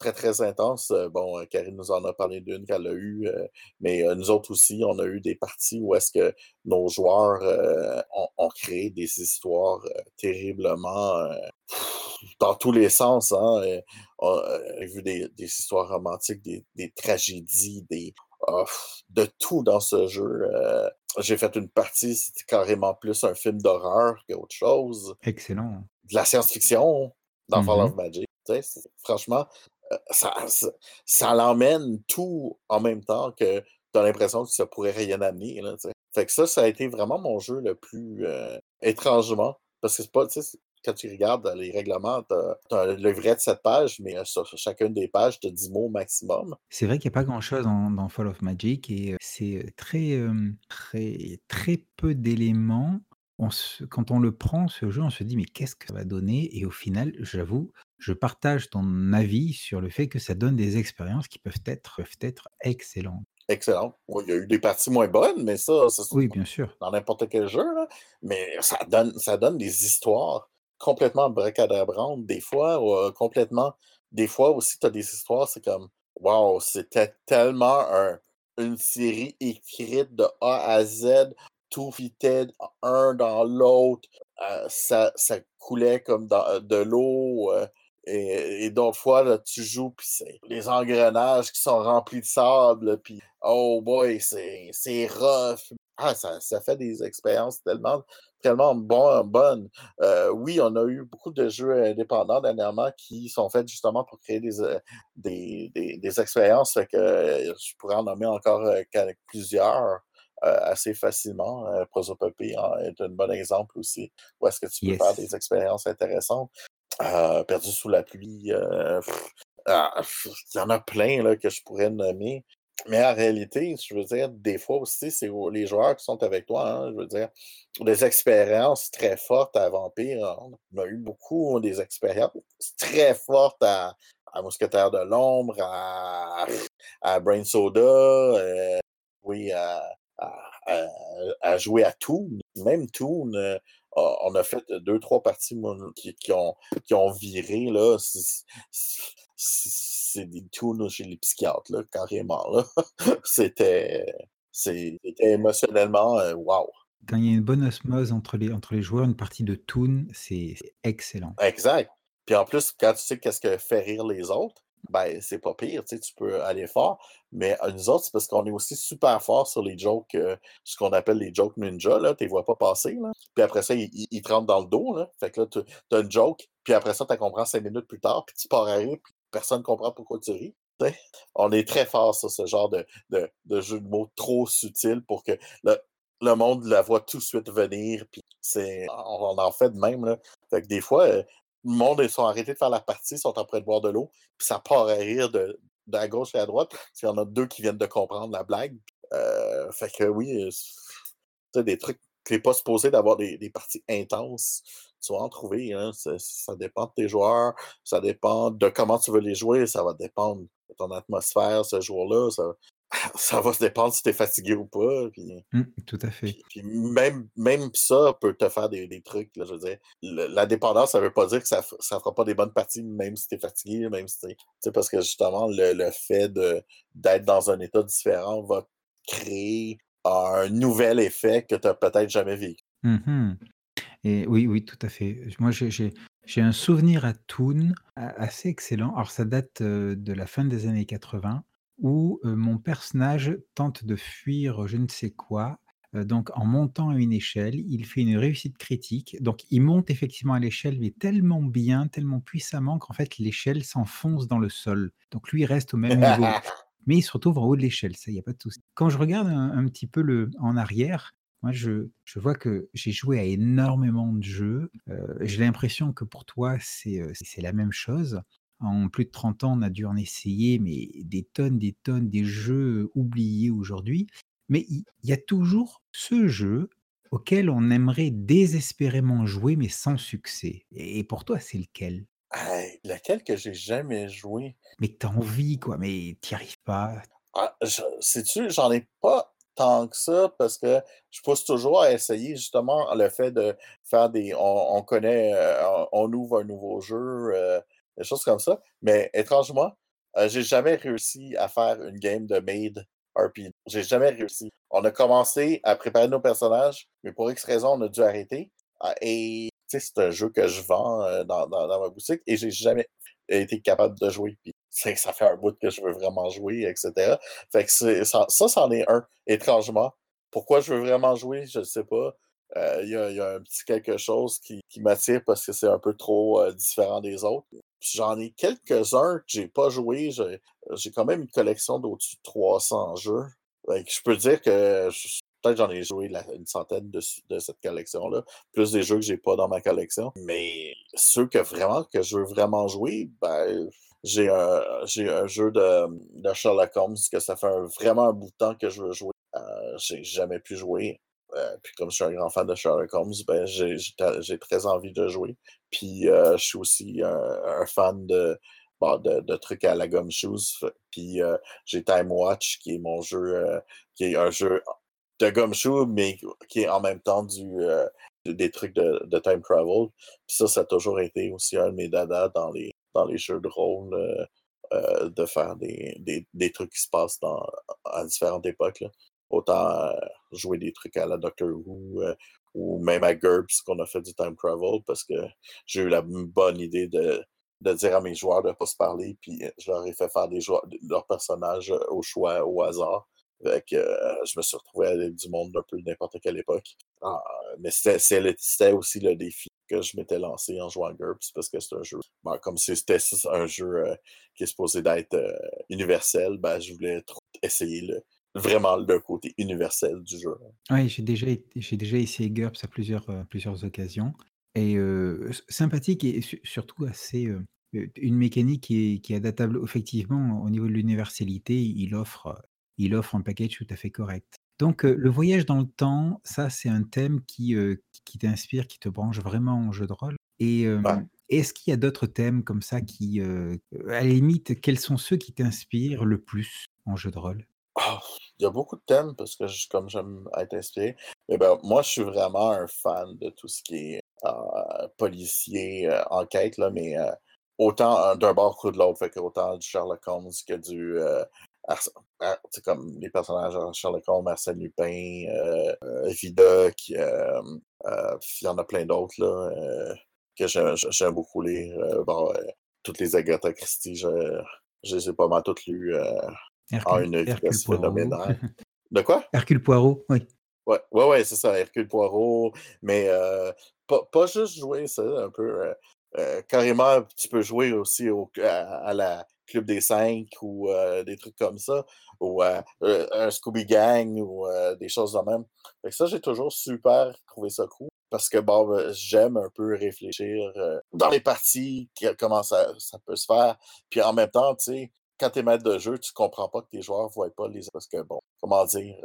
très, très intenses. bon, Karine nous en a parlé d'une qu'elle a eue, mais nous autres aussi, on a eu des parties où est-ce que nos joueurs ont, créé des histoires terriblement dans tous les sens. Hein, on a vu des, histoires romantiques, des, des tragédies, des, de tout dans ce jeu j'ai fait une partie, c'était carrément plus un film d'horreur qu'autre chose. Excellent. De la science-fiction dans Fall of mmh Magic. Franchement, euh, ça, ça, l'emmène tout en même temps que tu as l'impression que ça pourrait rien amener. Là, fait que ça, ça a été vraiment mon jeu le plus euh, étrangement. Parce que c'est pas, quand tu regardes les règlements, tu as, un livret de 7 pages, mais euh, sur chacune des pages, tu as 10 mots maximum. C'est vrai qu'il n'y a pas grand-chose dans, Fall of Magic et c'est très, très, très peu d'éléments. quand on le prend, ce jeu, on se dit, mais qu'est-ce que ça va donner? Et au final, j'avoue, je partage ton avis sur le fait que ça donne des expériences qui peuvent être, peuvent être excellentes. Excellent. il y a eu des parties moins bonnes, mais ça, ça oui, bien sûr. dans n'importe quel jeu. Mais ça donne, ça donne des histoires complètement bracadabrantes des fois, ou euh, complètement. Des fois aussi, tu as des histoires, c'est comme Wow, c'était tellement une série écrite de A à Z, tout fitait un dans l'autre, euh, ça, coulait comme dans, de l'eau. Euh, et, d'autres fois, là, tu joues, puis c'est les engrenages qui sont remplis de sable, puis oh boy, c'est rough. Ah, ça, ça, fait des expériences tellement tellement bon, bonne. Euh, oui, on a eu beaucoup de jeux indépendants dernièrement qui sont faits justement pour créer des, euh, des, des, expériences. que euh, je pourrais en nommer encore plusieurs. assez facilement. Euh, Prosopopée hein, est un bon exemple aussi, où est-ce que tu peux faire des expériences intéressantes. perdu sous la pluie, ah, il y en a plein là, que je pourrais nommer. Mais en réalité, je veux dire, des fois aussi, c'est les joueurs qui sont avec toi, hein, je veux dire, des expériences très fortes à Vampire. On a eu beaucoup des expériences très fortes à, à Mousquetaire de l'Ombre, à, à Brain Soda, euh, oui, à, à, jouer à Toon. Même Toon, euh, on a fait deux, trois parties qui, qui, ont, qui ont viré. Là c'est des tunes chez les psychiatres, là, carrément. Là. c'était, c'était émotionnellement euh, wow. Quand il y a une bonne osmose entre les, entre les joueurs, une partie de Toon, c'est excellent. Exact. Puis en plus, quand tu sais qu'est-ce que fait rire les autres, ben c'est pas pire, tu, sais, tu peux aller fort. Mais à nous autres, c'est parce qu'on est aussi super fort sur les jokes, euh, ce qu'on appelle les jokes ninja, là, tu les vois pas passer. Là. Puis après ça, ils, ils, te rentrent dans le dos. Là. Fait que là, tu as une joke, puis après ça, tu comprends cinq minutes plus tard, puis tu pars à rire, puis personne ne comprend pourquoi tu ris. On est très fort sur ce genre de, jeu de mots trop subtil pour que le, monde la voit tout de suite venir. On, en fait de même. Là. Fait que des fois, euh, le monde, ils sont arrêtés de faire la partie, ils sont en train de boire de l'eau, puis ça part à rire de, la gauche et à droite. Il y en a deux qui viennent de comprendre la blague. Euh, fait que oui, c'est des trucs tu n'es pas supposé d'avoir des, des, parties intenses. Tu vas en trouver. Hein. Ça, dépend de tes joueurs. Ça dépend de comment tu veux les jouer. Ça va dépendre ton atmosphère ce jour-là. Ça, ça va se dépendre si tu es fatigué ou pas. Puis, mmh, tout à fait. Puis, même, même ça peut te faire des, des trucs. Là, je veux dire, la dépendance, ça veut pas dire que ça ne fera pas des bonnes parties, même si tu es fatigué, même si tu sais, parce que justement, le, le fait d'être dans un état différent va créer un nouvel effet que tu n'as peut-être jamais vécu. Mmh Et oui, oui, tout à fait. Moi, j'ai un souvenir à Toon assez excellent. Alors, ça date de la fin des années 80 où mon personnage tente de fuir je ne sais quoi. donc, en montant à une échelle, il fait une réussite critique. Donc, il monte effectivement à l'échelle, mais tellement bien, tellement puissamment qu'en fait, l'échelle s'enfonce dans le sol. Donc, lui, il reste au même niveau. Mais il se retrouve en haut de l'échelle, ça, il n'y a pas de souci. Quand je regarde un, petit peu le, en arrière, moi, je, je vois que j'ai joué à énormément de jeux. j'ai l'impression que pour toi, c'est la même chose. En plus de 30 ans, on a dû en essayer, mais des tonnes, des tonnes, des jeux oubliés aujourd'hui. Mais il y, a toujours ce jeu auquel on aimerait désespérément jouer, mais sans succès. Et, pour toi, c'est lequel? Lequel que j'ai jamais joué? Mais que tu as envie, quoi, mais tu n'y arrives pas. Ah, sais-tu, j'en ai pas tant que ça parce que je pousse toujours à essayer justement le fait de faire des. On, connaît, euh, on ouvre un nouveau jeu, euh, des choses comme ça. Mais étrangement, euh, j'ai jamais réussi à faire une game de Made RPG. J'ai jamais réussi. On a commencé à préparer nos personnages, mais pour X raison, on a dû arrêter. Ah, et c'est un jeu que je vends euh, dans, ma boutique et j'ai jamais été capable de jouer. Puis ça fait un bout que je veux vraiment jouer, etc. Fait que ça, ça, c'en est un, étrangement. Pourquoi je veux vraiment jouer, je ne sais pas. Euh, il y, a un petit quelque chose qui, m'attire parce que c'est un peu trop différent des autres. J'en ai quelques-uns que j'ai pas joué. J'ai quand même une collection d'au-dessus de 300 jeux. je peux dire que peut-être j'en ai joué une centaine de, cette collection-là, plus des jeux que j'ai pas dans ma collection. Mais ceux que vraiment que je veux vraiment jouer, ben j'ai un, un jeu de, de, Sherlock Holmes que ça fait vraiment un bout de temps que je veux jouer. Euh, j'ai jamais pu jouer. Euh, puis comme je suis un grand fan de Sherlock Holmes, ben j'ai très envie de jouer. Puis euh, je suis aussi un, fan de, de, trucs à la gomme shoes. Puis euh, j'ai Time Watch, qui est mon jeu, qui est un jeu de gomme shoe, mais qui est en même temps du, des trucs de, time travel. Puis ça, ça a toujours été aussi un de mes dadas dans les, dans les jeux de rôle. de faire des, trucs qui se passent à différentes époques. Autant jouer des trucs à la Doctor Who ou même à GURPS qu'on a fait du time travel parce que j'ai eu la bonne idée de, de dire à mes joueurs de ne pas se parler, puis je leur ai fait faire des joueurs, leurs personnages au choix, au hasard. Que je me suis retrouvé à du monde d'un peu n'importe quelle époque. Ah, mais c'était aussi le défi que je m'étais lancé en jouant à GURPS parce que c'est un jeu. Ben, comme c'était un jeu qui est supposé d'être universel, ben, je voulais essayer le, vraiment le côté universel du jeu. Oui, j'ai déjà, déjà essayé GURPS à plusieurs, euh, plusieurs occasions. Et euh, sympathique et surtout assez. Euh, une mécanique qui est, qui est adaptable effectivement au niveau de l'universalité. Il offre, il offre un package tout à fait correct. Donc, le voyage dans le temps, ça, c'est un thème qui, qui t'inspire, qui te branche vraiment en jeu de rôle. Et est-ce qu'il y a d'autres thèmes comme ça qui, à la limite, quels sont ceux qui t'inspirent le plus en jeu de rôle? Ah, il y a beaucoup de thèmes parce que comme j'aime être inspiré. Mais ben, moi, je suis vraiment un fan de tout ce qui est euh, policier, euh, enquête, là, mais euh, autant d'un bord que de l'autre. Fait que autant du Sherlock Holmes que du. C'est comme les personnages de Sherlock Holmes, Arsène Lupin, Vidocq, il y en a plein d'autres là, que j'aime beaucoup lire. bon, toutes les Agatha Christie, je, je les ai pas mal toutes lues Hercule, une vitesse phénoménale. De quoi? Hercule Poirot, oui. Ouais, ouais, ouais c'est ça, Hercule Poirot. Mais euh, pas, pas, juste jouer ça, un peu. Euh, euh, carrément, tu peux jouer aussi au, à, la Club des Cinq ou des trucs comme ça, ou un Scooby Gang ou des choses de même. Fait ça, j'ai toujours super trouvé ça cool parce que bon, j'aime un peu réfléchir dans les parties, comment ça, ça peut se faire. Puis en même temps, tu sais, quand tu es maître de jeu, tu comprends pas que tes joueurs ne voient pas les. Parce que, bon, comment dire.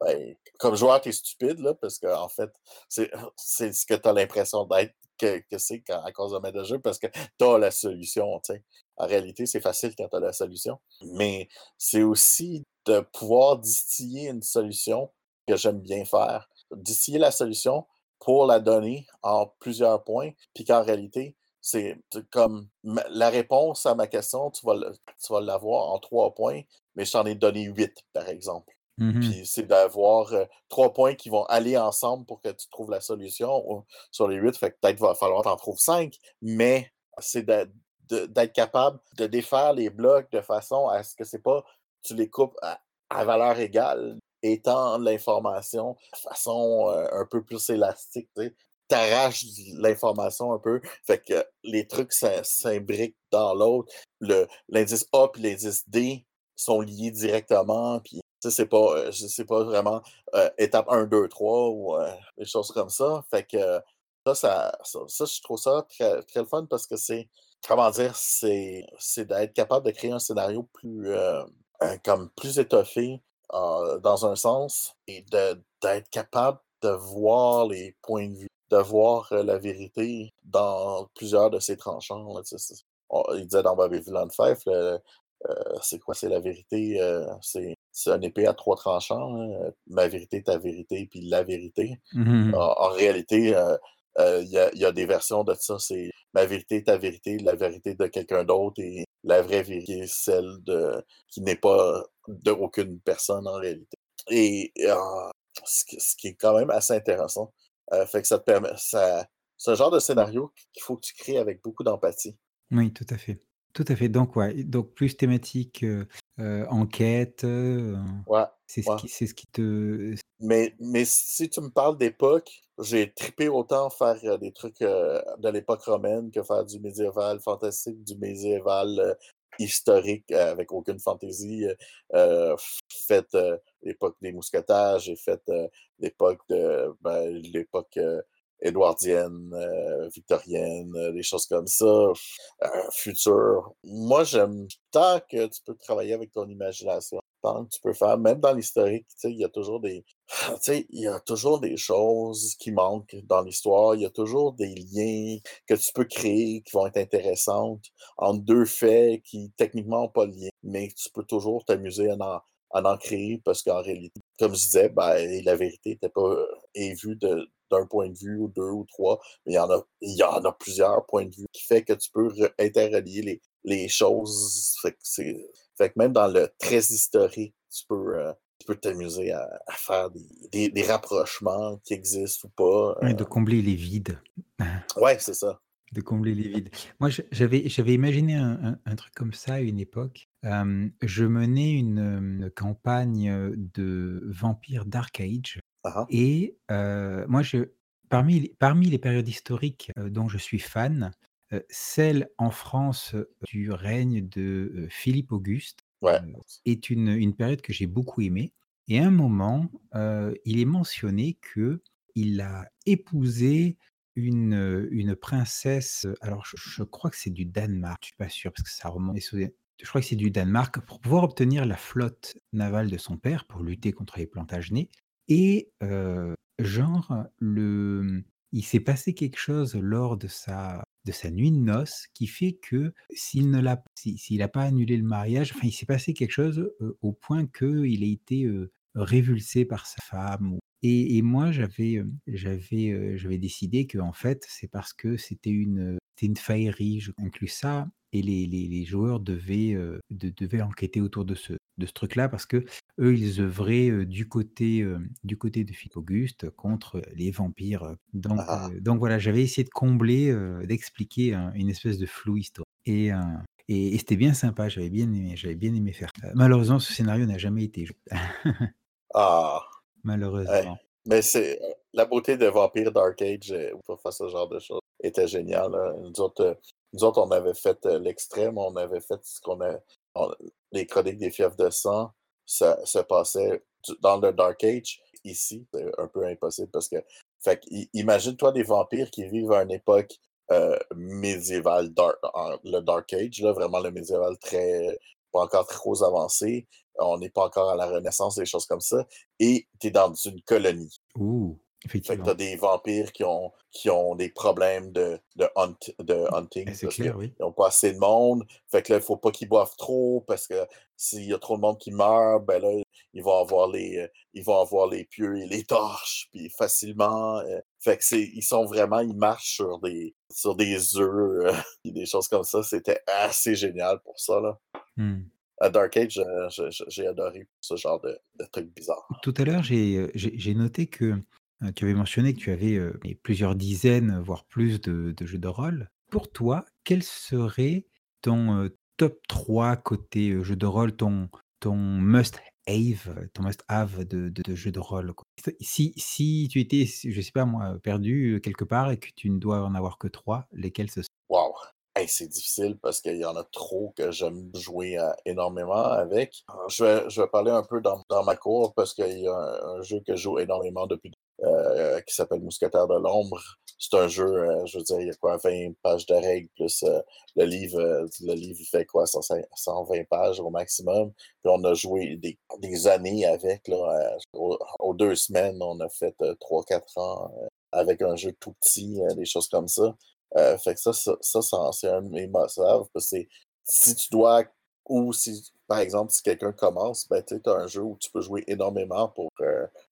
Ben, comme joueur, tu es stupide, là, parce qu'en en fait, c'est ce que tu as l'impression d'être que, que c'est à cause de maître de jeu, parce que tu as la solution, tu sais. en réalité, c'est facile quand tu as la solution. Mais c'est aussi de pouvoir distiller une solution que j'aime bien faire. Distiller la solution pour la donner en plusieurs points, puis qu'en réalité, c'est comme la réponse à ma question, tu vas, l'avoir en trois points, mais je t'en ai donné huit, par exemple. Mmh puis c'est d'avoir trois points qui vont aller ensemble pour que tu trouves la solution sur les huit. Fait que peut-être va falloir t'en trouver cinq, mais c'est d'être capable de défaire les blocs de façon à ce que c'est pas tu les coupes à, valeur égale, étendre l'information de façon un peu plus élastique. Tu arraches l'information un peu. Fait que les trucs s'imbriquent dans l'autre. L'indice A et l'indice D sont liés directement. Puis c'est pas, c'est pas vraiment étape 1, 2, 3 ou des choses comme ça. Fait que ça, ça, je trouve ça très, très le fun parce que c'est, comment dire, c'est, d'être capable de créer un scénario plus, comme plus étoffé dans un sens et d'être capable de voir les points de vue, de voir la vérité dans plusieurs de ces tranchants. il disait dans Babylon 5, c'est quoi, c'est la vérité, c'est c'est un épée à trois tranchants. Hein, ma vérité, ta vérité, puis la vérité. Mmh en, réalité, euh, euh, il y, a des versions de ça. C'est ma vérité, ta vérité, la vérité de quelqu'un d'autre et la vraie vérité, celle de qui n'est pas d'aucune personne en réalité. Et ce, qui est quand même assez intéressant. Euh, fait que ça te permet. Ça, c'est un genre de scénario qu'il faut que tu crées avec beaucoup d'empathie. Oui, tout à fait. Tout à fait. Donc, ouais, donc plus thématique, enquête, Ouais, c'est ce qui c'est ce qui te Mais, mais si tu me parles d'époque, j'ai trippé autant faire des trucs de l'époque romaine que faire du médiéval fantastique, du médiéval historique avec aucune fantaisie. fait l'époque des mousquetaires, j'ai fait l'époque de ben, l'époque édouardienne, euh, victorienne, euh, des choses comme ça, euh, futur. Moi, j'aime tant que tu peux travailler avec ton imagination, tant que tu peux faire, même dans l'historique, il y a toujours des, il y a toujours des choses qui manquent dans l'histoire, il y a toujours des liens que tu peux créer qui vont être intéressantes entre deux faits qui techniquement n'ont pas de lien, mais tu peux toujours t'amuser à en, en créer parce qu'en réalité, comme je disais, ben, la vérité n'était pas est vue de, d'un point de vue ou deux ou trois, mais il y en a, il y en a plusieurs points de vue qui fait que tu peux interrelier les, les choses. Fait que, fait que même dans le très historique, tu peux, euh, tu peux t'amuser à, faire des, des, rapprochements qui existent ou pas. de euh. combler les vides. Ouais, c'est ça. De combler les vides. Moi, j'avais, imaginé un, un, truc comme ça à une époque. je menais une, une, campagne de vampires Dark Age ah. Et moi, je parmi les parmi les périodes historiques, dont je suis fan, celle en France, du règne de, Philippe Auguste, est une une période que j'ai beaucoup aimée. Et à un moment, il est mentionné qu'il a épousé une, une princesse, alors je crois que c'est du Danemark, je suis pas sûr parce que ça remonte je crois que c'est du Danemark, pour pouvoir obtenir la flotte navale de son père pour lutter contre les Plantagenets et genre, le il s'est passé quelque chose lors de sa de sa nuit de noces qui fait que s'il ne n'a pas annulé le mariage, enfin, il s'est passé quelque chose, au point qu'il a été, révulsé par sa femme et moi j'avais, j'avais, j'avais décidé en fait, c'est parce que c'était une, une faillerie, je inclus ça et les les les joueurs devaient, devaient enquêter autour de ce de ce truc-là parce que eux ils œuvraient, du côté, du côté de Philippe Auguste contre les vampires, donc ah! donc voilà, j'avais essayé de combler, d'expliquer une espèce de flou histoire et et c'était bien sympa, j'avais bien aimé bien aimé faire ça. Malheureusement, ce scénario n'a jamais été joué. Ah! Malheureusement. Mais c'est la beauté de Vampire Dark Age, pour faire ce genre de choses, était géniale, Nous autres, nous autres, on avait fait l'extrême, on avait fait ce qu'on a les chroniques des fièvres de sang, ça se passait dans le Dark Age. Ici, c'est un peu impossible parce que, fait imagine-toi des vampires qui vivent à une époque euh, médiévale, le Dark Age, là, vraiment le médiéval très, pas encore trop avancé. On n'est pas encore à la Renaissance, des choses comme ça. Et tu es dans une colonie. Ouh. Fait que t'as des vampires qui ont, qui ont des problèmes de, de, de hunting. C'est clair, oui. Ils n'ont pas assez de monde. Fait que là, il faut pas qu'ils boivent trop parce que s'il y a trop de monde qui meurt, ben là, ils vont avoir les, ils vont avoir les pieux et les torches, puis facilement. Euh, fait que c'est, ils sont vraiment, ils marchent sur des, sur des œufs, euh, des choses comme ça. C'était assez génial pour ça, là. Mmh. À Dark Age, euh, j'ai adoré ce genre de, de trucs bizarres. Tout à l'heure, j'ai noté que tu avais mentionné que tu avais, plusieurs dizaines, voire plus de de jeux de rôle. Pour toi, quel serait ton, top 3 côté, jeu de rôle, ton must have, ton must have de de jeux de rôle? Si si tu étais, je sais pas moi, perdu, quelque part et que tu ne dois en avoir que 3, lesquels ce Waouh! c'est difficile parce qu'il y en a trop que j'aime jouer énormément avec. Je vais je vais parler un peu dans dans ma cour parce qu'il y a un jeu que je joue énormément depuis euh, qui s'appelle Mousquetaire de l'ombre. C'est un jeu, euh, je veux dire, il y a quoi, 20 pages de règles, plus euh, le livre, le livre il fait quoi, 120 pages au maximum. Puis on a joué des, années avec, là, aux, deux semaines, on a fait 3-4 ans avec un jeu tout petit, des choses comme ça. fait que ça, ça, c'est un de mes parce que si tu dois, ou si, par exemple, si quelqu'un commence, ben, tu as un jeu où tu peux jouer énormément pour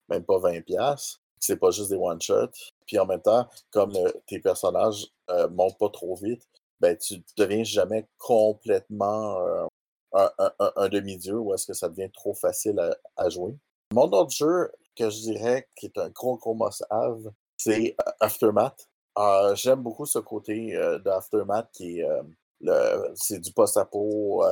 même pas 20$ c'est pas juste des one-shots. Puis en même temps, comme tes personnages euh, montent pas trop vite, ben tu deviens jamais complètement euh, un, demi-dieu ou est-ce que ça devient trop facile à, jouer. Mon autre jeu que je dirais qui est un gros gros must-have, c'est euh, Aftermath. J'aime beaucoup ce côté d'Aftermath qui est c'est du post-apo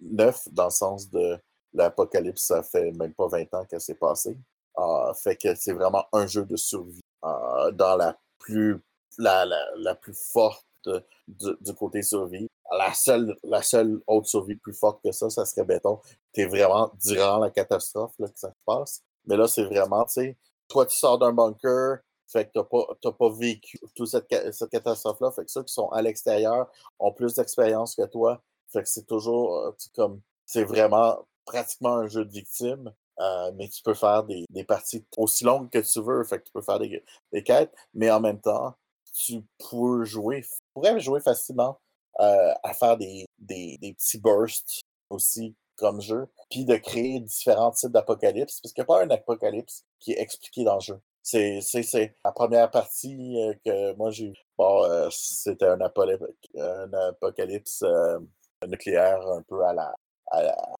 neuf dans le sens de l'apocalypse, ça fait même pas 20 ans qu'elle s'est passée. Ah, fait que c'est vraiment un jeu de survie ah, dans la plus, la, la, plus forte du, côté survie. La seule, la seule autre survie plus forte que ça, ça serait, béton. t'es vraiment durant la catastrophe là, que ça se passe. Mais là, c'est vraiment, tu sais, toi, tu sors d'un bunker, fait que t'as pas, pas vécu toute cette, cette catastrophe-là. Fait que ceux qui sont à l'extérieur ont plus d'expérience que toi. Fait que c'est toujours, euh, comme, c'est vraiment pratiquement un jeu de victime. Euh, mais tu peux faire des, des, parties aussi longues que tu veux, fait que tu peux faire des, des quêtes, mais en même temps, tu peux jouer, tu pourrais jouer facilement euh, à faire des, des, des, petits bursts aussi comme jeu, puis de créer différents types d'apocalypse, parce qu'il n'y a pas un apocalypse qui est expliqué dans le jeu. C'est, la première partie euh, que moi j'ai bon, c'était un, apocalypse nucléaire un peu à la,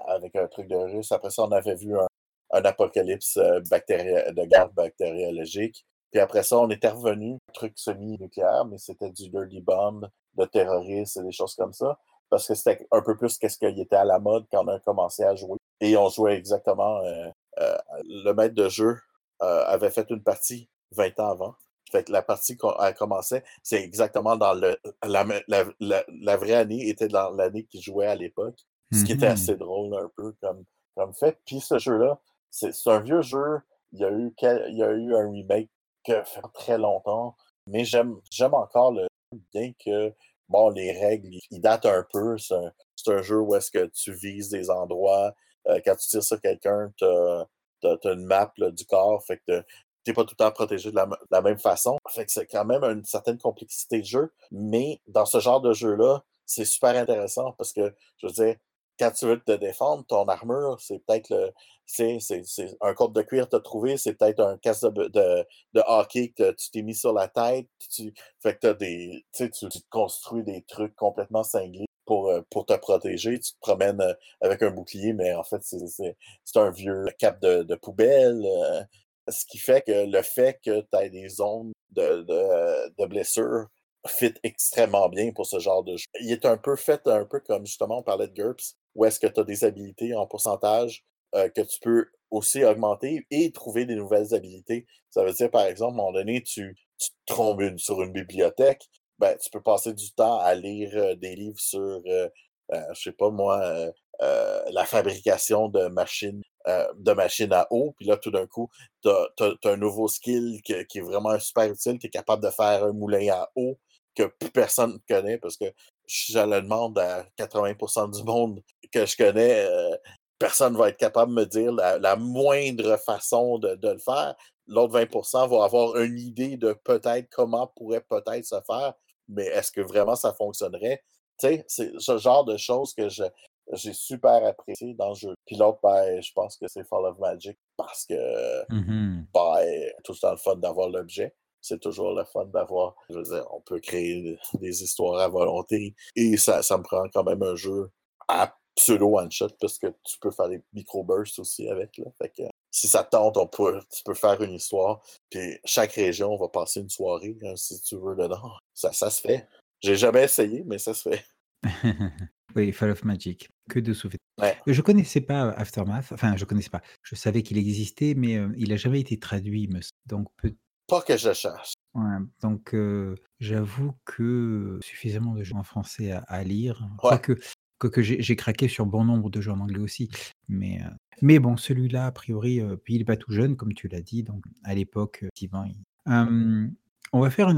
avec un truc de russe. Après ça, on avait vu un, un apocalypse euh, de guerre bactériologique. Puis après ça, on était revenu, truc semi-nucléaire, mais c'était du dirty bomb, de terroristes et des choses comme ça. Parce que c'était un peu plus qu'est-ce qu'il était à la mode quand on a commencé à jouer. Et on jouait exactement. Euh, euh, le maître de jeu avait fait une partie 20 ans avant. Fait que la partie qu'on commençait, c'est exactement dans le. La, la, vraie année était dans l'année qu'il jouait à l'époque. Ce qui était mm-hmm. assez drôle un peu comme, comme fait. Puis ce jeu-là, c'est un vieux jeu. Il y, a eu il y a eu un remake que fait très longtemps. Mais j'aime encore le bien que bon, les règles, ils datent un peu. C'est un, jeu où est-ce que tu vises des endroits. Euh, quand tu tires sur quelqu'un, tu as, une map du corps. Fait que pas tout le temps protégé de la, même façon. Fait que c'est quand même une certaine complexité de jeu. Mais dans ce genre de jeu-là, c'est super intéressant parce que, je veux dire, quand tu veux te défendre, ton armure, c'est peut-être le. C'est, un code de cuir que tu as trouvé, c'est peut-être un casque de, de, hockey que tu t'es mis sur la tête. Tu, fait que as des, tu, tu te construis des trucs complètement cinglés pour, euh, pour te protéger. Tu te promènes euh, avec un bouclier, mais en fait, c'est, un vieux cap de, de poubelle. Euh, ce qui fait que le fait que tu aies des zones de, de, de blessures fit extrêmement bien pour ce genre de jeu. Il est un peu fait un peu comme justement on parlait de GURPS, où est-ce que tu as des habilités en pourcentage euh, que tu peux aussi augmenter et trouver des nouvelles habilités. Ça veut dire, par exemple, à un moment donné, tu, tu te sur une bibliothèque, ben, tu peux passer du temps à lire euh, des livres sur, euh, je sais pas moi, la fabrication de machines, de machines à eau. Puis là, tout d'un coup, tu as, un nouveau skill qui, qui, est vraiment super utile. Tu es capable de faire un moulin à eau que plus personne ne connaît parce que je le demande à 80% du monde que je connais, euh, personne ne va être capable de me dire la, moindre façon de, le faire. l'autre 20% va avoir une idée de peut-être comment pourrait peut-être se faire, mais est-ce que vraiment ça fonctionnerait? Tu sais, c'est ce genre de choses que je, j'ai super apprécié dans le jeu. Puis l'autre, ben, je pense que c'est Fall of Magic parce que Mmh ben, tout le temps le fun d'avoir l'objet. C'est toujours le fun d'avoir, je veux dire, on peut créer des histoires à volonté et ça, ça me prend quand même un jeu à pseudo one-shot parce que tu peux faire des micro-bursts aussi avec. Là. Fait que, si ça te tente, on peut, tu peux faire une histoire. Puis chaque région va passer une soirée, hein, si tu veux, dedans. Ça, ça se fait. J'ai jamais essayé, mais ça se fait. Oui, Fall of Magic, que de souvenirs. Ouais. Je connaissais pas Aftermath, enfin je connaissais pas. Je savais qu'il existait, mais heu, il a jamais été traduit, donc peut Pas que je cherche. ouais, donc heu, j'avoue que suffisamment de jeux en français à à lire, Ouais. quoique j'ai craqué sur bon nombre de jeux en anglais aussi, mais heu, mais bon, celui-là, a priori, heu, puis il est pas tout jeune comme tu l'as dit, donc à l'époque, il hem, on va faire un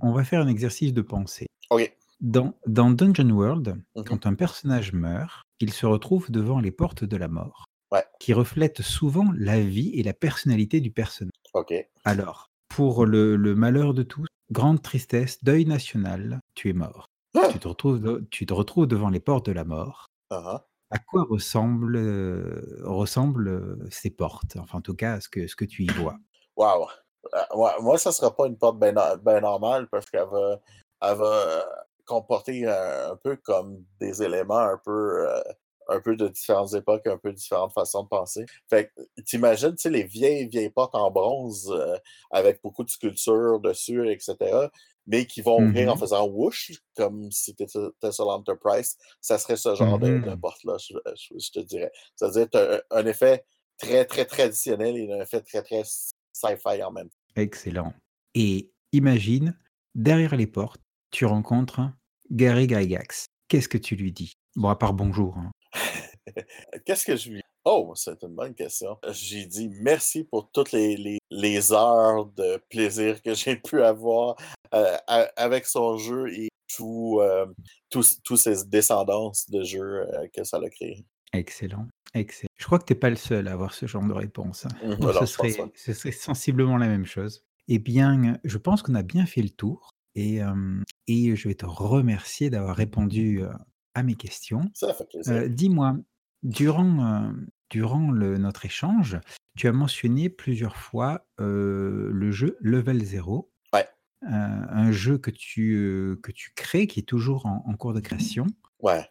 on va faire un exercice de pensée. OK. Dans dans Dungeon World, Mmh quand un personnage meurt, il se retrouve devant les portes de la mort, Ouais. qui reflètent souvent la vie et la personnalité du personnage. OK. Alors, pour le le malheur de tous, grande tristesse, deuil national, tu es mort. Tu te retrouves de tu te retrouves devant les portes de la mort. Uh-huh. À quoi ressemblent, ressemblent, heu, ces portes? Enfin, en tout cas, ce que ce que tu y vois. Wow! Euh, ouais, moi, ça sera pas une porte bien no ben normale parce qu'elle va elle va, heu, comporter un un peu comme des éléments un peu, un peu de différentes époques, un peu différentes façons de penser. Fait que tu imagines, tu sais, les vieilles, vieilles portes en bronze, heu, avec beaucoup de sculptures dessus et cetera, mais qui vont Mmh ouvrir en faisant whoosh, comme si tu étais sur l'Enterprise. Ça serait ce genre de de Mmh mh. porte-là, je je je te dirais. C'est-à-dire, un un effet très, très traditionnel et un effet très, très sci-fi en même Excellent et imagine, derrière les portes, tu rencontres Gary Gygax. Qu'est-ce que tu lui dis? Bon, à part bonjour, hein. Qu'est-ce que je lui oh, c'est une bonne question. J'ai dit: «Merci pour toutes les les les heures de plaisir que j'ai pu avoir, heu, a avec son jeu et tout, tous tous ses descendances de jeux, heu, que ça l'a créé». Excellent, excellent. Je crois que tu es pas le seul à avoir ce genre de réponse. Mmh, Moi, ce serait ce serait sensiblement la même chose. Eh bien, je pense qu'on a bien fait le tour et hem et je vais te remercier d'avoir répondu, heu, à mes questions. Ça fait plaisir. Heu, dis-moi, durant, heu, durant le notre échange, tu as mentionné plusieurs fois, heu, le jeu Level Zero, Ouais. un jeu que tu, que tu crées, qui est toujours en en cours de création. Ouais.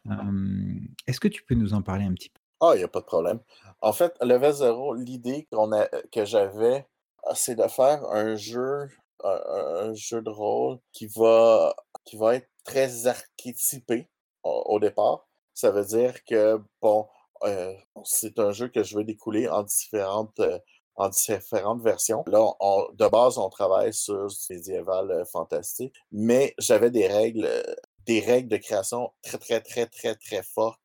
Est-ce que tu peux nous en parler un petit peu? Ah, il y a pas de problème. En fait, Level Zero, l'idée qu'on a que j'avais, ah, c'est de faire un jeu un jeu de rôle qui va qui va être très archétypé au départ. Ça veut dire que, bon, heu, c'est un jeu que je veux découler en différentes, heu, en différentes versions. Là, on de base, on travaille sur médiéval, heu, fantastique, mais j'avais des règles, des règles de création très, très, très, très, très fortes,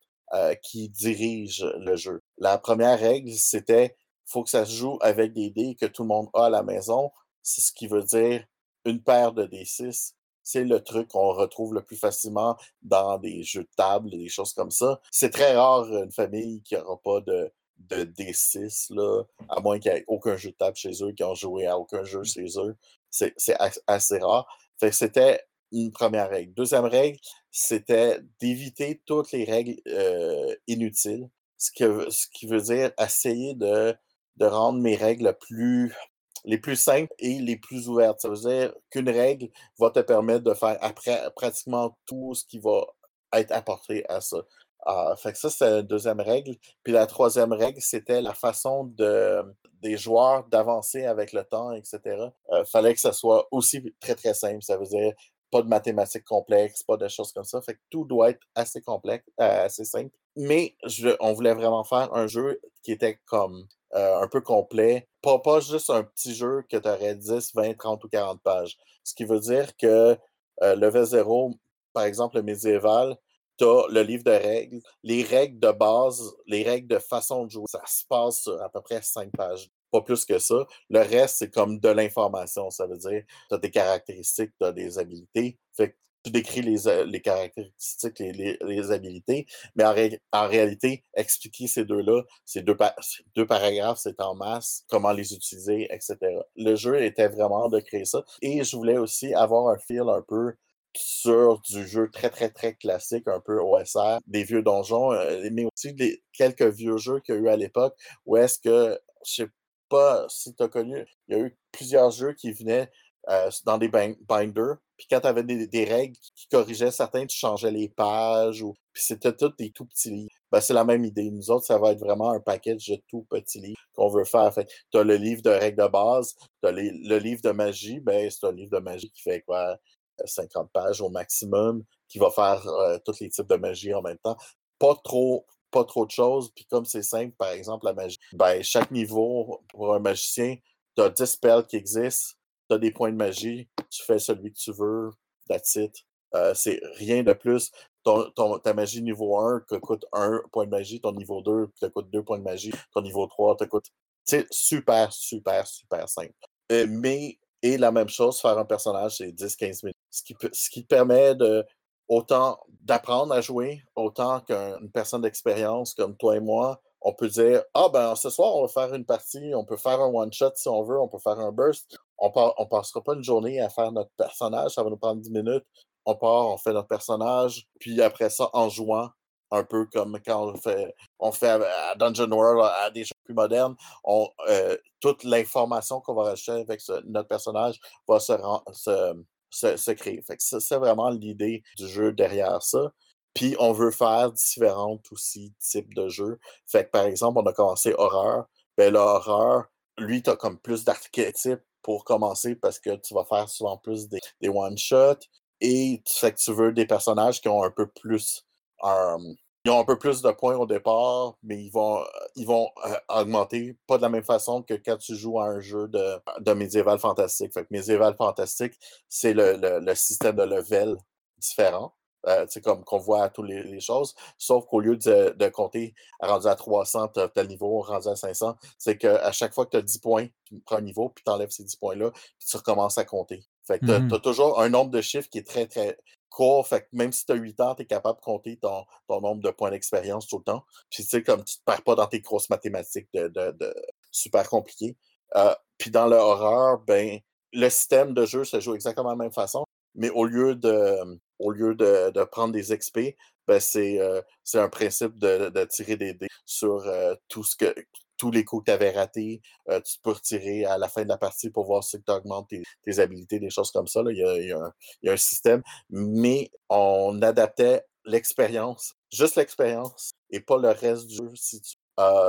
qui dirigent le jeu. La 1re règle, c'était: faut que ça se joue avec des dés que tout le monde a à la maison. C'est ce qui veut dire une paire de D6. C'est le truc qu'on retrouve le plus facilement dans des jeux de table et des choses comme ça. C'est très rare, une famille qui aura pas de de D6 là, à moins qu'il y ait aucun jeu de table chez eux, qu'ils ont joué à aucun jeu chez eux. C'est c'est as assez rare. C'était une 1re règle. 2e règle, c'était d'éviter toutes les règles, heu, inutiles. Ce que ce qui veut dire essayer de de rendre mes règles plus les plus simples et les plus ouvertes. Ça veut dire qu'une règle va te permettre de faire après pratiquement tout ce qui va être apporté à ça. Ah, ça, c'était la 2e règle. Puis la 3e règle, c'était la façon de des joueurs d'avancer avec le temps et cetera. Heu, fallait que ça soit aussi très, très simple. Ça veut dire pas de mathématiques complexes, pas de choses comme ça. Fait que tout doit être assez complexe, heu, assez simple. Mais je on voulait vraiment faire un jeu qui était comme, heu, un peu complet. Pas pas juste un petit jeu que tu aurais 10, 20, 30 ou 40 pages. Ce qui veut dire que, heu, Level Zero, par exemple, le médiéval, tu as le livre de règles, les règles de base, les règles de façon de jouer. Ça se passe sur à peu près 5 pages, pas plus que ça. Le reste, c'est comme de l'information. Ça veut dire, tu as des caractéristiques, tu as des habilités. Fait que tu décris les, euh, les caractéristiques, les, les, habilités, mais en, en, réalité, expliquer ces deux-là, ces deux, deux paragraphes, c'est en masse, comment les utiliser, etc. Le jeu était vraiment de créer ça. Et je voulais aussi avoir un feel un peu sur du jeu très, très, très classique, un peu OSR, des vieux donjons, euh, mais aussi des, quelques vieux jeux qu'il y a eu à l'époque, où est-ce que, je sais pas si tu as connu, il y a eu plusieurs jeux qui venaient euh, dans des binders. Puis quand tu avais des, règles qui corrigeaient certains, tu changeais les pages. Ou... Puis c'était tout des tout petits livres. Ben, c'est la même idée. Nous autres, ça va être vraiment un package de tout petits livres qu'on veut faire. Tu as le livre de règles de base, tu as le livre de magie. Ben, c'est un livre de magie qui fait quoi 50 euh, pages au maximum, qui va faire euh, tous les types de magie en même temps. Pas trop pas trop de choses. Puis comme c'est simple, par exemple, la magie, ben, chaque niveau pour un magicien, tu as 10 spells qui existent tu as des points de magie, tu fais celui que tu veux, that's it. Euh, c'est rien de plus. Ton, ta magie niveau 1 te coûte 1 point de magie, ton niveau 2 te coûte 2 points de magie, ton niveau 3 te coûte. C'est super, super, super simple. Euh, mais, et la même chose, faire un personnage, c'est 10-15 minutes. Ce qui, ce qui te permet de autant d'apprendre à jouer, autant qu'une personne d'expérience comme toi et moi, on peut dire Ah, ben ce soir, on va faire une partie, on peut faire un one-shot si on veut, on peut faire un burst. On ne passera pas une journée à faire notre personnage, ça va nous prendre 10 minutes. On part, on fait notre personnage, puis après ça, en jouant, un peu comme quand on fait, on fait à Dungeon World, à des jeux plus modernes, on, euh, toute l'information qu'on va rajouter avec notre personnage va se, se, se, créer. c'est vraiment l'idée du jeu derrière ça. Puis on veut faire différents aussi types de jeux. Fait que par exemple, on a commencé horreur. Ben l'horreur, lui, tu as comme plus d'archétypes pour commencer parce que tu vas faire souvent plus des, one-shots. Et fait que tu veux des personnages qui ont un peu plus. de points au départ, mais ils vont, augmenter pas de la même façon que quand tu joues à un jeu de, de médiéval fantastique. Fait que médiéval fantastique, c'est le, système de level différent. Euh, comme qu'on voit à toutes les, choses. Sauf qu'au lieu de, de, compter rendu à 300, tu as tel niveau, rendu à 500, c'est qu'à chaque fois que tu as 10 points, tu prends un niveau, puis tu enlèves ces 10 points-là, puis tu recommences à compter. Fait que tu as, mmh toujours un nombre de chiffres qui est très, très court. Fait que même si tu as 8 ans, tu es capable de compter ton, ton nombre de points d'expérience tout le temps. Puis tu sais, comme tu te perds pas dans tes grosses mathématiques de, de, super compliquées. Euh, puis dans le horreur, ben, le système de jeu se joue exactement de la même façon, mais au lieu de, au lieu de, prendre des XP, ben euh, c'est un principe de, tirer des dés sur euh, tout ce que tous les coups que tu avais ratés, euh, tu peux retirer à la fin de la partie pour voir si tu augmentes tes, habilités, des choses comme ça. Il, y a, un, système, mais on adaptait l'expérience, juste l'expérience, et pas le reste du jeu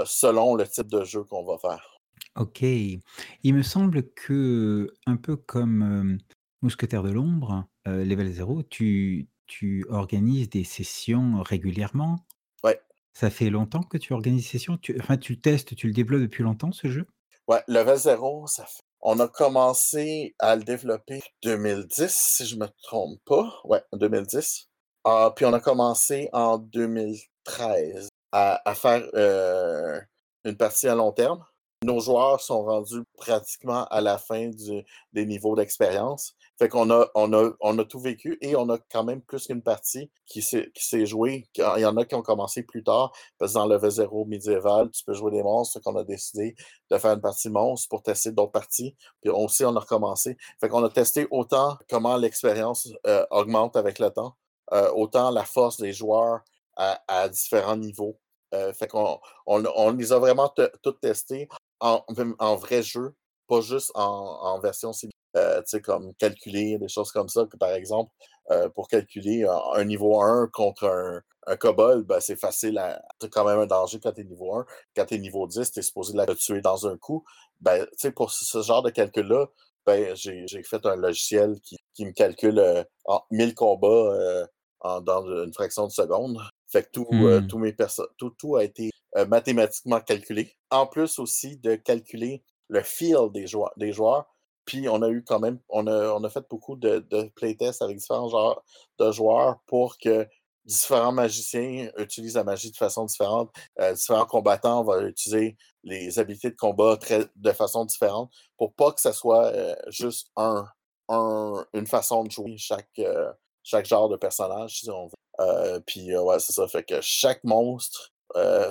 selon le type de jeu qu'on va faire. Ok. Il me semble que, un peu comme Mousquetaire de l'ombre, euh, Level 0, tu tu organises des sessions régulièrement? Ouais. Ça fait longtemps que tu organises des sessions? Tu enfin, tu le testes, tu le développes depuis longtemps, ce jeu? Ouais, Level 0, ça fait on a commencé à le développer en 2010, si je me trompe pas. Ouais, en 2010. Ah, puis on a commencé en 2013 à à faire, euh, une partie à long terme. Nos joueurs sont rendus pratiquement à la fin du des niveaux d'expérience. Fait qu'on a, on a, on a tout vécu et on a quand même plus qu'une partie qui s'est, jouée. Il y en a qui ont commencé plus tard, parce que dans le V0 médiéval, tu peux jouer des monstres, qu'on a décidé de faire une partie monstre pour tester d'autres parties. Puis aussi, on a recommencé. Fait qu'on a testé autant comment l'expérience euh, augmente avec le temps, euh, autant la force des joueurs à, différents niveaux. Euh, fait qu'on on, on, les a vraiment toutes testées en, en vrai jeu, pas juste en, version euh, comme calculer des choses comme ça, que par exemple, euh, pour calculer un, niveau 1 contre un, un kobold, ben, c'est facile à. Tu quand même un danger quand tu es niveau 1. Quand tu es niveau 10, tu es supposé la tuer dans un coup. Ben, pour ce genre de calcul-là, ben, j'ai fait un logiciel qui, qui me calcule euh, en 1000 combats en, dans une fraction de seconde. Fait que tout, tous mes tout, tout a été mathématiquement calculé. En plus aussi de calculer le feel des joueurs, des joueurs puis on a eu quand même, on a, fait beaucoup de, playtests avec différents genres de joueurs pour que différents magiciens utilisent la magie de façon différente. Euh, différents combattants vont utiliser les habiletés de combat de façon différente pour pas que ce soit euh, juste un, un, une façon de jouer chaque, euh, chaque genre de personnage, si on veut. puis ouais, c'est ça. Fait que chaque monstre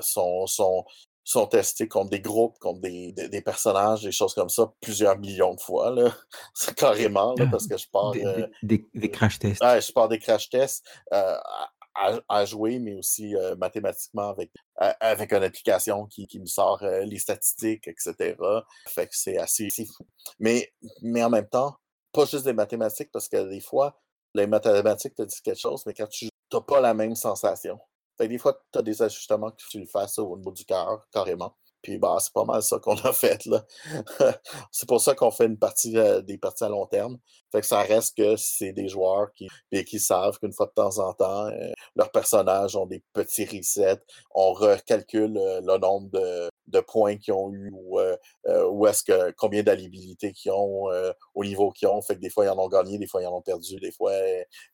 sont, sont testés contre des groupes, contre des, des, personnages, des choses comme ça, plusieurs millions de fois. Là. C'est carrément là, parce que je pars. Des, des, crash tests. Ouais, je pars des crash tests à, jouer, mais aussi mathématiquement avec, avec une application qui, qui me sort les statistiques, etc. Fait que c'est assez fou. Mais, mais en même temps, pas juste des mathématiques, parce que des fois, les mathématiques te disent quelque chose, mais quand tu n'as pas la même sensation. Des fois, tu as des ajustements que tu le fasses au niveau du cœur, carrément. Puis bah, c'est pas mal ça qu'on a fait là. c'est pour ça qu'on fait une partie euh, des parties à long terme. Fait que ça reste que c'est des joueurs qui, qui savent qu'une fois de temps en temps, euh, leurs personnages ont des petits resets. On recalcule euh, le nombre de, de points qu'ils ont eu ou, ou est-ce que combien d'alibilités qu'ils ont au niveau qu'ils ont. Fait que des fois ils en ont gagné, des fois ils en ont perdu, des fois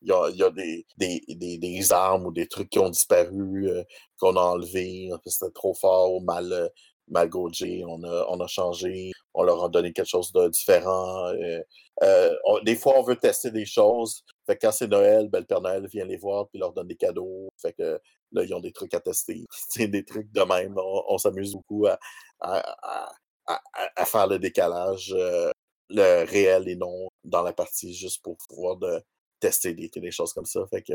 il y a, y a des, des, des, des, armes ou des trucs qui ont disparu, qu'on a enlevés, c'était trop fort ou mal Malgojé, on a, on a changé, on leur a donné quelque chose de différent. Euh, des fois, on veut tester des choses. Fait quand c'est Noël, ben, le Père Noël vient les voir puis leur donne des cadeaux. Fait que là, ils ont des trucs à tester. C'est des trucs de même. On, s'amuse beaucoup à, à, faire le décalage, euh, le réel et non dans la partie juste pour pouvoir de, tester des, des, choses comme ça. Fait que,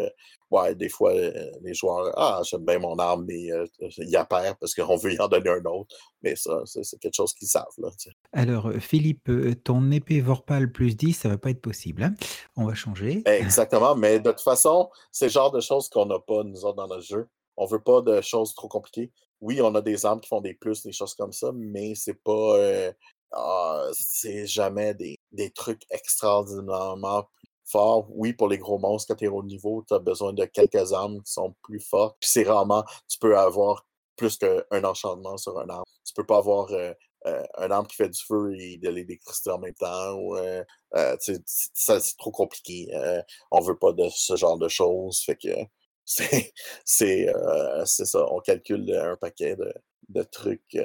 ouais, des fois, euh, les joueurs, ah, j'aime bien mon arme, mais euh, il y a peur parce qu'on veut y en donner un autre. Mais ça, c'est quelque chose qu'ils savent. Là, Alors, euh, Philippe, ton épée Vorpal plus 10, ça va pas être possible. Hein? On va changer. Exactement, mais de toute façon, c'est le genre de choses qu'on n'a pas, nous autres, dans notre jeu. On veut pas de choses trop compliquées. Oui, on a des armes qui font des plus, des choses comme ça, mais c'est pas. Ah, c'est jamais des, des trucs extraordinairement Oui, pour les gros monstres, quand tu es au niveau, tu as besoin de quelques armes qui sont plus fortes. Puis c'est rarement, tu peux avoir plus qu'un enchantement sur un arme. Tu peux pas avoir euh, euh, un arme qui fait du feu et de l'électricité en même temps. Euh, c'est trop compliqué. on veut pas de ce genre de choses. Fait que c'est c'est ça. On calcule un paquet de trucs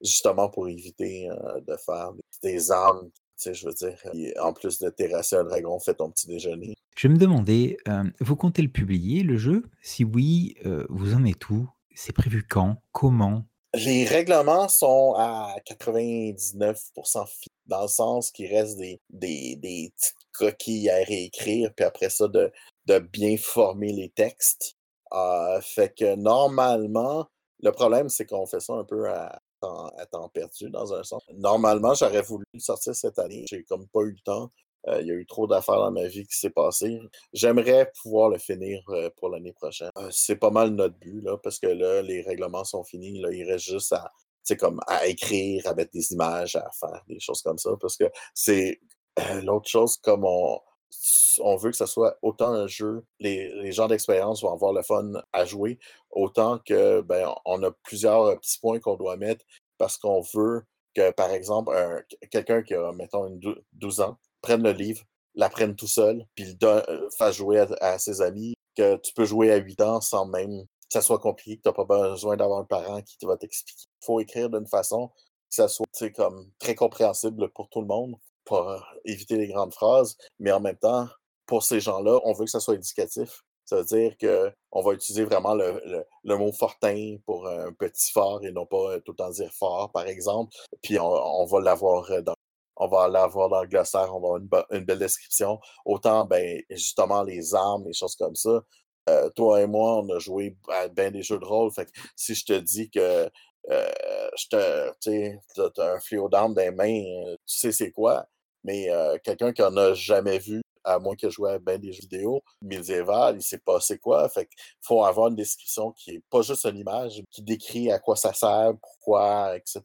justement pour éviter de faire des armes je veux dire, en plus de terrasser un dragon, fais ton petit déjeuner. Je me demandais, euh, vous comptez le publier, le jeu? Si oui, euh, vous en êtes où? C'est prévu quand? Comment? Les règlements sont à 99% dans le sens qu'il reste des, des, des, petites coquilles à réécrire, puis après ça, de, de bien former les textes. Euh, fait que normalement, le problème, c'est qu'on fait ça un peu à, à temps perdu dans un sens. Normalement, j'aurais voulu le sortir cette année. J'ai comme pas eu le temps. Euh, il y a eu trop d'affaires dans ma vie qui s'est passé. J'aimerais pouvoir le finir euh, pour l'année prochaine. Euh, c'est pas mal notre but, là, parce que là, les règlements sont finis. Là, il reste juste à, comme à écrire, à mettre des images, à faire des choses comme ça. Parce que c'est l'autre chose, comme on, on veut que ce soit autant un jeu, les, gens d'expérience vont avoir le fun à jouer, autant que ben, on a plusieurs petits points qu'on doit mettre parce qu'on veut que, par exemple, quelqu'un qui a, mettons, une 12 ans, prenne le livre, l'apprenne tout seul, puis le euh, fasse jouer à, ses amis, que tu peux jouer à 8 ans sans même que ça soit compliqué, que tu n'as pas besoin d'avoir un parent qui va t'expliquer. Il faut écrire d'une façon que ça soit très compréhensible pour tout le monde, pour euh, éviter les grandes phrases, mais en même temps, pour ces gens-là, on veut que ça soit éducatif. Ça veut dire qu'on va utiliser vraiment le, le, mot fortin pour un petit fort et non pas tout le temps dire fort, par exemple. Puis on, va l'avoir dans on va l'avoir dans le glossaire, on va avoir une, belle description. Autant, ben, justement, les armes, les choses comme ça. Euh, toi et moi, on a joué à bien des jeux de rôle. Fait que si je te dis que euh, je te, tu as un fléau d'armes dans les mains, euh, tu sais c'est quoi. Mais euh, quelqu'un qui en a jamais vu, à moins qu'il ait joué à bien des jeux vidéo médiévales, il sait pas c'est quoi. Fait faut avoir une description qui est pas juste une image, qui décrit à quoi ça sert, pourquoi, etc.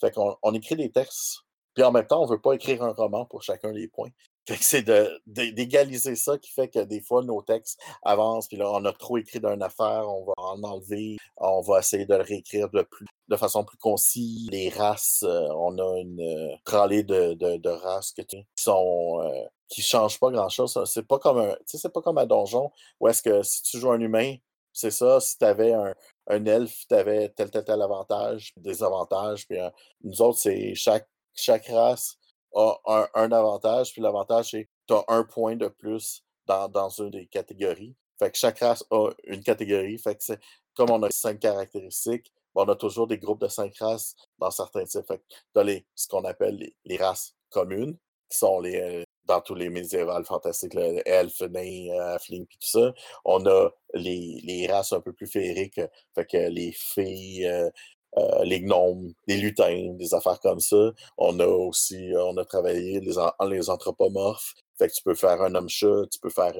Fait qu'on on écrit des textes. Puis en même temps, on veut pas écrire un roman pour chacun des points. Que c'est d'égaliser ça qui fait que des fois, nos textes avancent, puis là, on a trop écrit d'une affaire, on va en enlever, on va essayer de le réécrire de, plus, de façon plus concise. Les races, euh, on a une euh, de, de, de, races qui sont euh, qui changent pas grand-chose. C'est pas comme un, c'est pas comme un donjon où est-ce que si tu joues un humain, c'est ça, si tu avais un, un elfe, tu avais tel, tel, tel avantage, des avantages, puis nous autres, c'est chaque, chaque race a un, avantage, puis l'avantage, c'est que tu as un point de plus dans, dans une des catégories. Fait que chaque race a une catégorie. Fait que comme on a cinq caractéristiques, on a toujours des groupes de cinq races dans certains types. Fait que les, ce qu'on appelle les, races communes, qui sont les, euh, dans tous les médiévales fantastiques, le elfe, nain, euh, tout ça. On a les, les, races un peu plus féeriques, fait que les fées, euh, euh, les gnomes, les lutins, des affaires comme ça. On a aussi, on a travaillé les, les anthropomorphes. Fait que tu peux faire un homme-chat, tu peux faire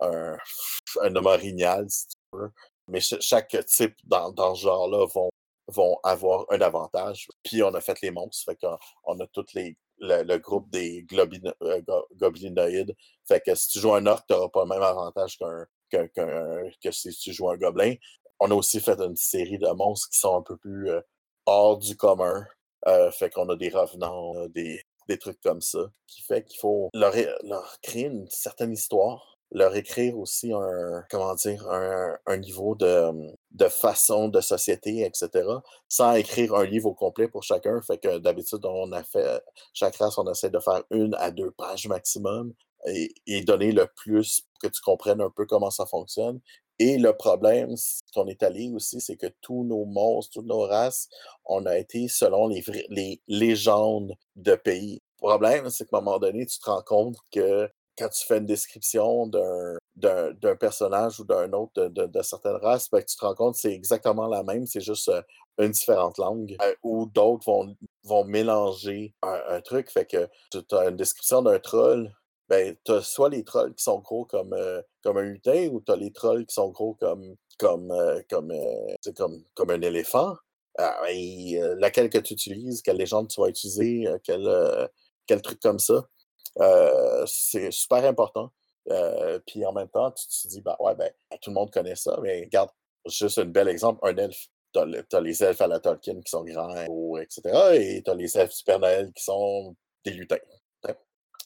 un, un homme orignal, si tu veux. Mais chaque type dans, dans ce genre-là vont, vont avoir un avantage. Puis on a fait les monstres, fait qu'on on a tous les le, groupe des euh, goblinoïdes. Fait que si tu joues un orc, tu n'auras pas le même avantage qu'un, que si tu joues un gobelin. On a aussi fait une série de monstres qui sont un peu plus euh, hors du commun. Euh, fait qu'on a des revenants, des, des trucs comme ça, qui fait qu'il faut leur, créer une certaine histoire leur écrire aussi un, comment dire, un, niveau de, façon de société, etc., sans écrire un livre au complet pour chacun. Fait que d'habitude, on a fait, chaque race, on essaie de faire une à deux pages maximum et donner le plus pour que tu comprennes un peu comment ça fonctionne. Et le problème qu'on est allé aussi, c'est que tous nos monstres, toutes nos races, on a été selon les, légendes de pays. Le problème, c'est qu'à un moment donné, tu te rends compte que quand tu fais une description d'un personnage ou d'un autre de, de, certaines races, ben, tu te rends compte que c'est exactement la même, c'est juste euh, une différente langue. Euh, ou d'autres vont, mélanger un, truc. Fait que tu as une description d'un troll, ben, tu as soit les trolls qui sont gros comme, euh, comme un lutin, ou tu as les trolls qui sont gros comme, comme, comme, comme, comme un éléphant. Ah, laquelle que tu utilises, quelle légende tu vas utiliser, quel, quel truc comme ça. Euh, c'est super important. Euh, puis en même temps, tu te dis, bah ouais, ben, tout le monde connaît ça, mais regarde, juste un bel exemple, un elfe. Tu as, les elfes à la Tolkien qui sont grands, etc. Et tu as les elfes Super Noël qui sont des lutins.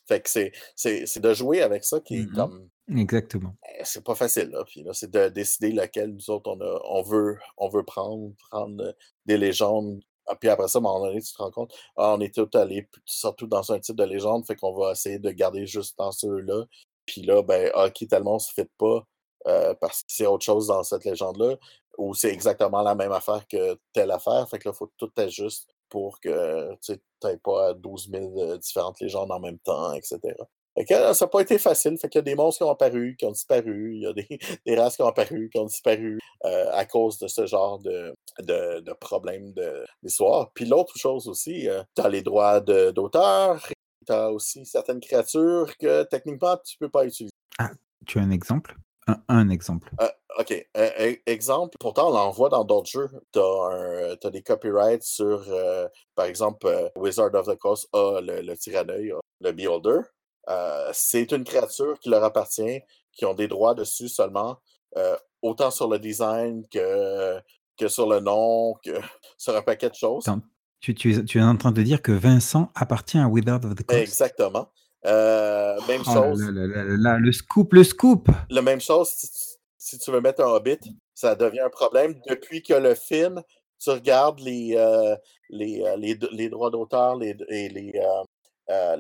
Fait que c'est de jouer avec ça qui est mmh comme. Exactement. Eh, c'est pas facile, là. Puis là, c'est de décider lequel nous autres on, a, on, veut, on veut prendre, prendre des légendes ah, puis après ça, à un moment donné, tu te rends compte, ah, on est tous allés surtout dans un type de légende, fait qu'on va essayer de garder juste dans ceux-là. Puis là, ben, ok, tellement on se fait pas euh, parce que c'est autre chose dans cette légende-là, ou c'est exactement la même affaire que telle affaire. Fait que là, il faut tout ajuster pour que tu n'aies pas 12 000 euh, différentes légendes en même temps, etc. Euh, ça n'a pas été facile. Fait y a des monstres qui ont apparu, qui ont disparu. Il y a des, races qui ont apparu, qui ont disparu euh, à cause de ce genre de, de, de problèmes d'histoire. Puis l'autre chose aussi, euh, tu as les droits d'auteur. Tu as aussi certaines créatures que techniquement, tu ne peux pas utiliser. Ah, tu as un exemple? Un, exemple. OK. E, exemple, pourtant, on l'envoie dans d'autres jeux. Tu as, des copyrights sur, par exemple, Wizard of the Coast a le, le Tyranneuil, le Beholder. Euh, c'est une créature qui leur appartient, qui ont des droits dessus seulement, euh, autant sur le design que, que sur le nom, que sur un paquet de choses. tu, tu, es, en train de dire que Vincent appartient à Wizard of the Coast? Exactement. Euh, même oh chose. le scoop, le scoop. La même chose, si, tu veux mettre un Hobbit, ça devient un problème. Depuis que le film, tu regardes les, les, les, droits d'auteur et les,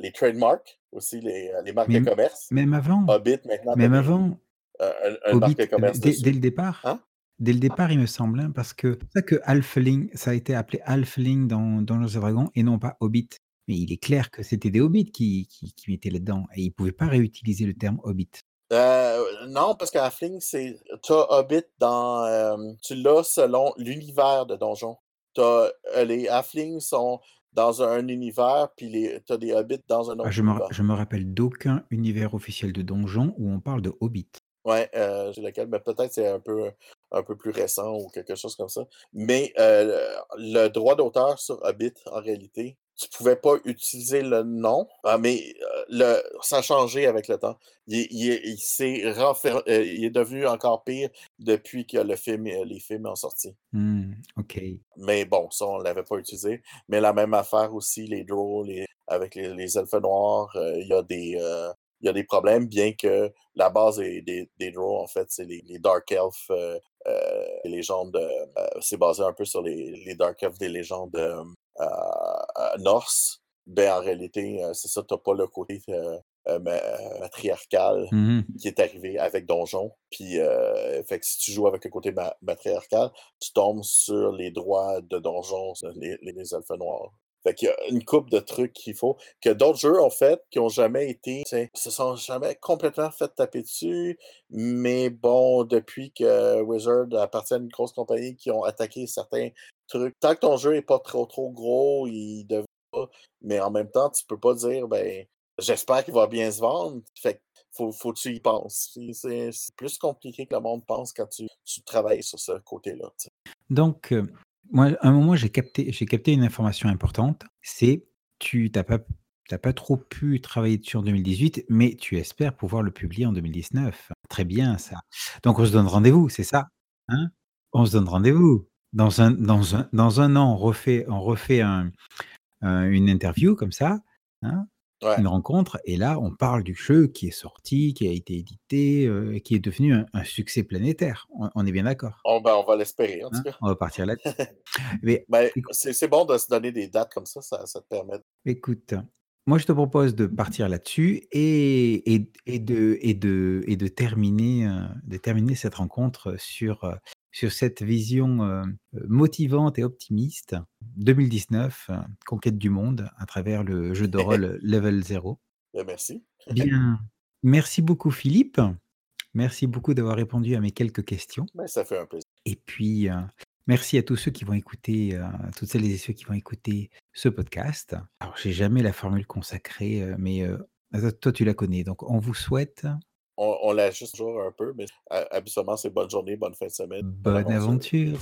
les trademarks, aussi les, euh, les marques de commerce. Même avant. Hobbit, maintenant. Même avant. Euh, une marque de commerce. Dès, dès le départ. Hein? Dès le départ, il me semble, hein, parce que c'est ça que Halfling, ça a été appelé Halfling dans, dans Los Dragons et non pas Hobbit. Mais il est clair que c'était des Hobbits qui, qui, qui mettaient là-dedans et ils ne pouvaient pas réutiliser le terme Hobbit. Euh, non, parce que Halfling, c'est. Tu as Hobbit dans. tu l'as selon l'univers de Donjon. les Halflings sont dans un univers, puis tu as des hobbits dans un ah, autre je, me, je me rappelle d'aucun univers officiel de donjon où on parle de hobbits. Ouais, euh, lequel, mais peut-être c'est un peu, un peu plus récent ou quelque chose comme ça. Mais euh, le droit d'auteur sur Hobbit, en réalité, tu pouvais pas utiliser le nom, ah, mais le, ça a changé avec le temps. Il, il, s'est il est devenu encore pire depuis que le film, les films ont sorti. Mmh, OK. Mais bon, ça, on l'avait pas utilisé. Mais la même affaire aussi, les draws, avec les, elfes noirs, il y a des. il y a des problèmes, bien que la base des, des, draws, en fait, c'est les, Dark Elves, les légendes. c'est basé un peu sur les, les Dark Elves des légendes Norse, ben en réalité, c'est ça, tu n'as pas le côté euh, ma- matriarcal Mmh qui est arrivé avec Donjon. Puis, euh, fait que si tu joues avec le côté ma- matriarcal, tu tombes sur les droits de Donjon, les, les elfes noirs. Fait qu'il y a une coupe de trucs qu'il faut, que d'autres jeux ont fait, qui ont jamais été, se sont jamais complètement fait taper dessus. Mais bon, depuis que Wizard appartient à une grosse compagnie qui ont attaqué certains trucs, tant que ton jeu est pas trop trop gros, il devrait pas. Mais en même temps, tu peux pas dire, ben, j'espère qu'il va bien se vendre. Fait que faut, faut que tu y penses. C'est- plus compliqué que le monde pense quand tu, tu travailles sur ce côté-là. Donc, heu, moi, à un moment, j'ai capté capté une information importante, c'est tu tu pas tu pas trop pu travailler dessus en 2018, mais tu espères pouvoir le publier en 2019. Très bien ça. Donc on se donne rendez-vous, c'est ça? Hein? On se donne rendez-vous. Dans un dans un dans un an, on refait on refait un un une interview comme ça, hein? Ouais. Une rencontre et là, on parle du jeu qui est sorti, qui a été édité, et qui est devenu un un succès planétaire. On on est bien d'accord? On, ben, on va l'espérer, en tout Hein? cas. On va partir là-dessus. Mais Ben, c'est bon de se donner des dates comme ça, ça, ça te permet. écoute, moi je te propose de partir là-dessus et et et de et de et de terminer, heu, de terminer cette rencontre sur, heu, sur cette vision, heu, heu, motivante et optimiste. 2019, heu, conquête du monde à travers le jeu de rôle Level 0. Ben, merci. Bien, merci beaucoup Philippe. Merci beaucoup d'avoir répondu à mes quelques questions. Ben, ça fait un plaisir. Et puis, merci à tous ceux qui vont écouter, toutes celles et ceux qui vont écouter ce podcast. Alors j'ai jamais la formule consacrée, mais, toi tu la connais, donc on vous souhaite On, on l'ajuste toujours un peu, mais ha- habituellement, c'est bonne journée, bonne fin de semaine, bonne aventure.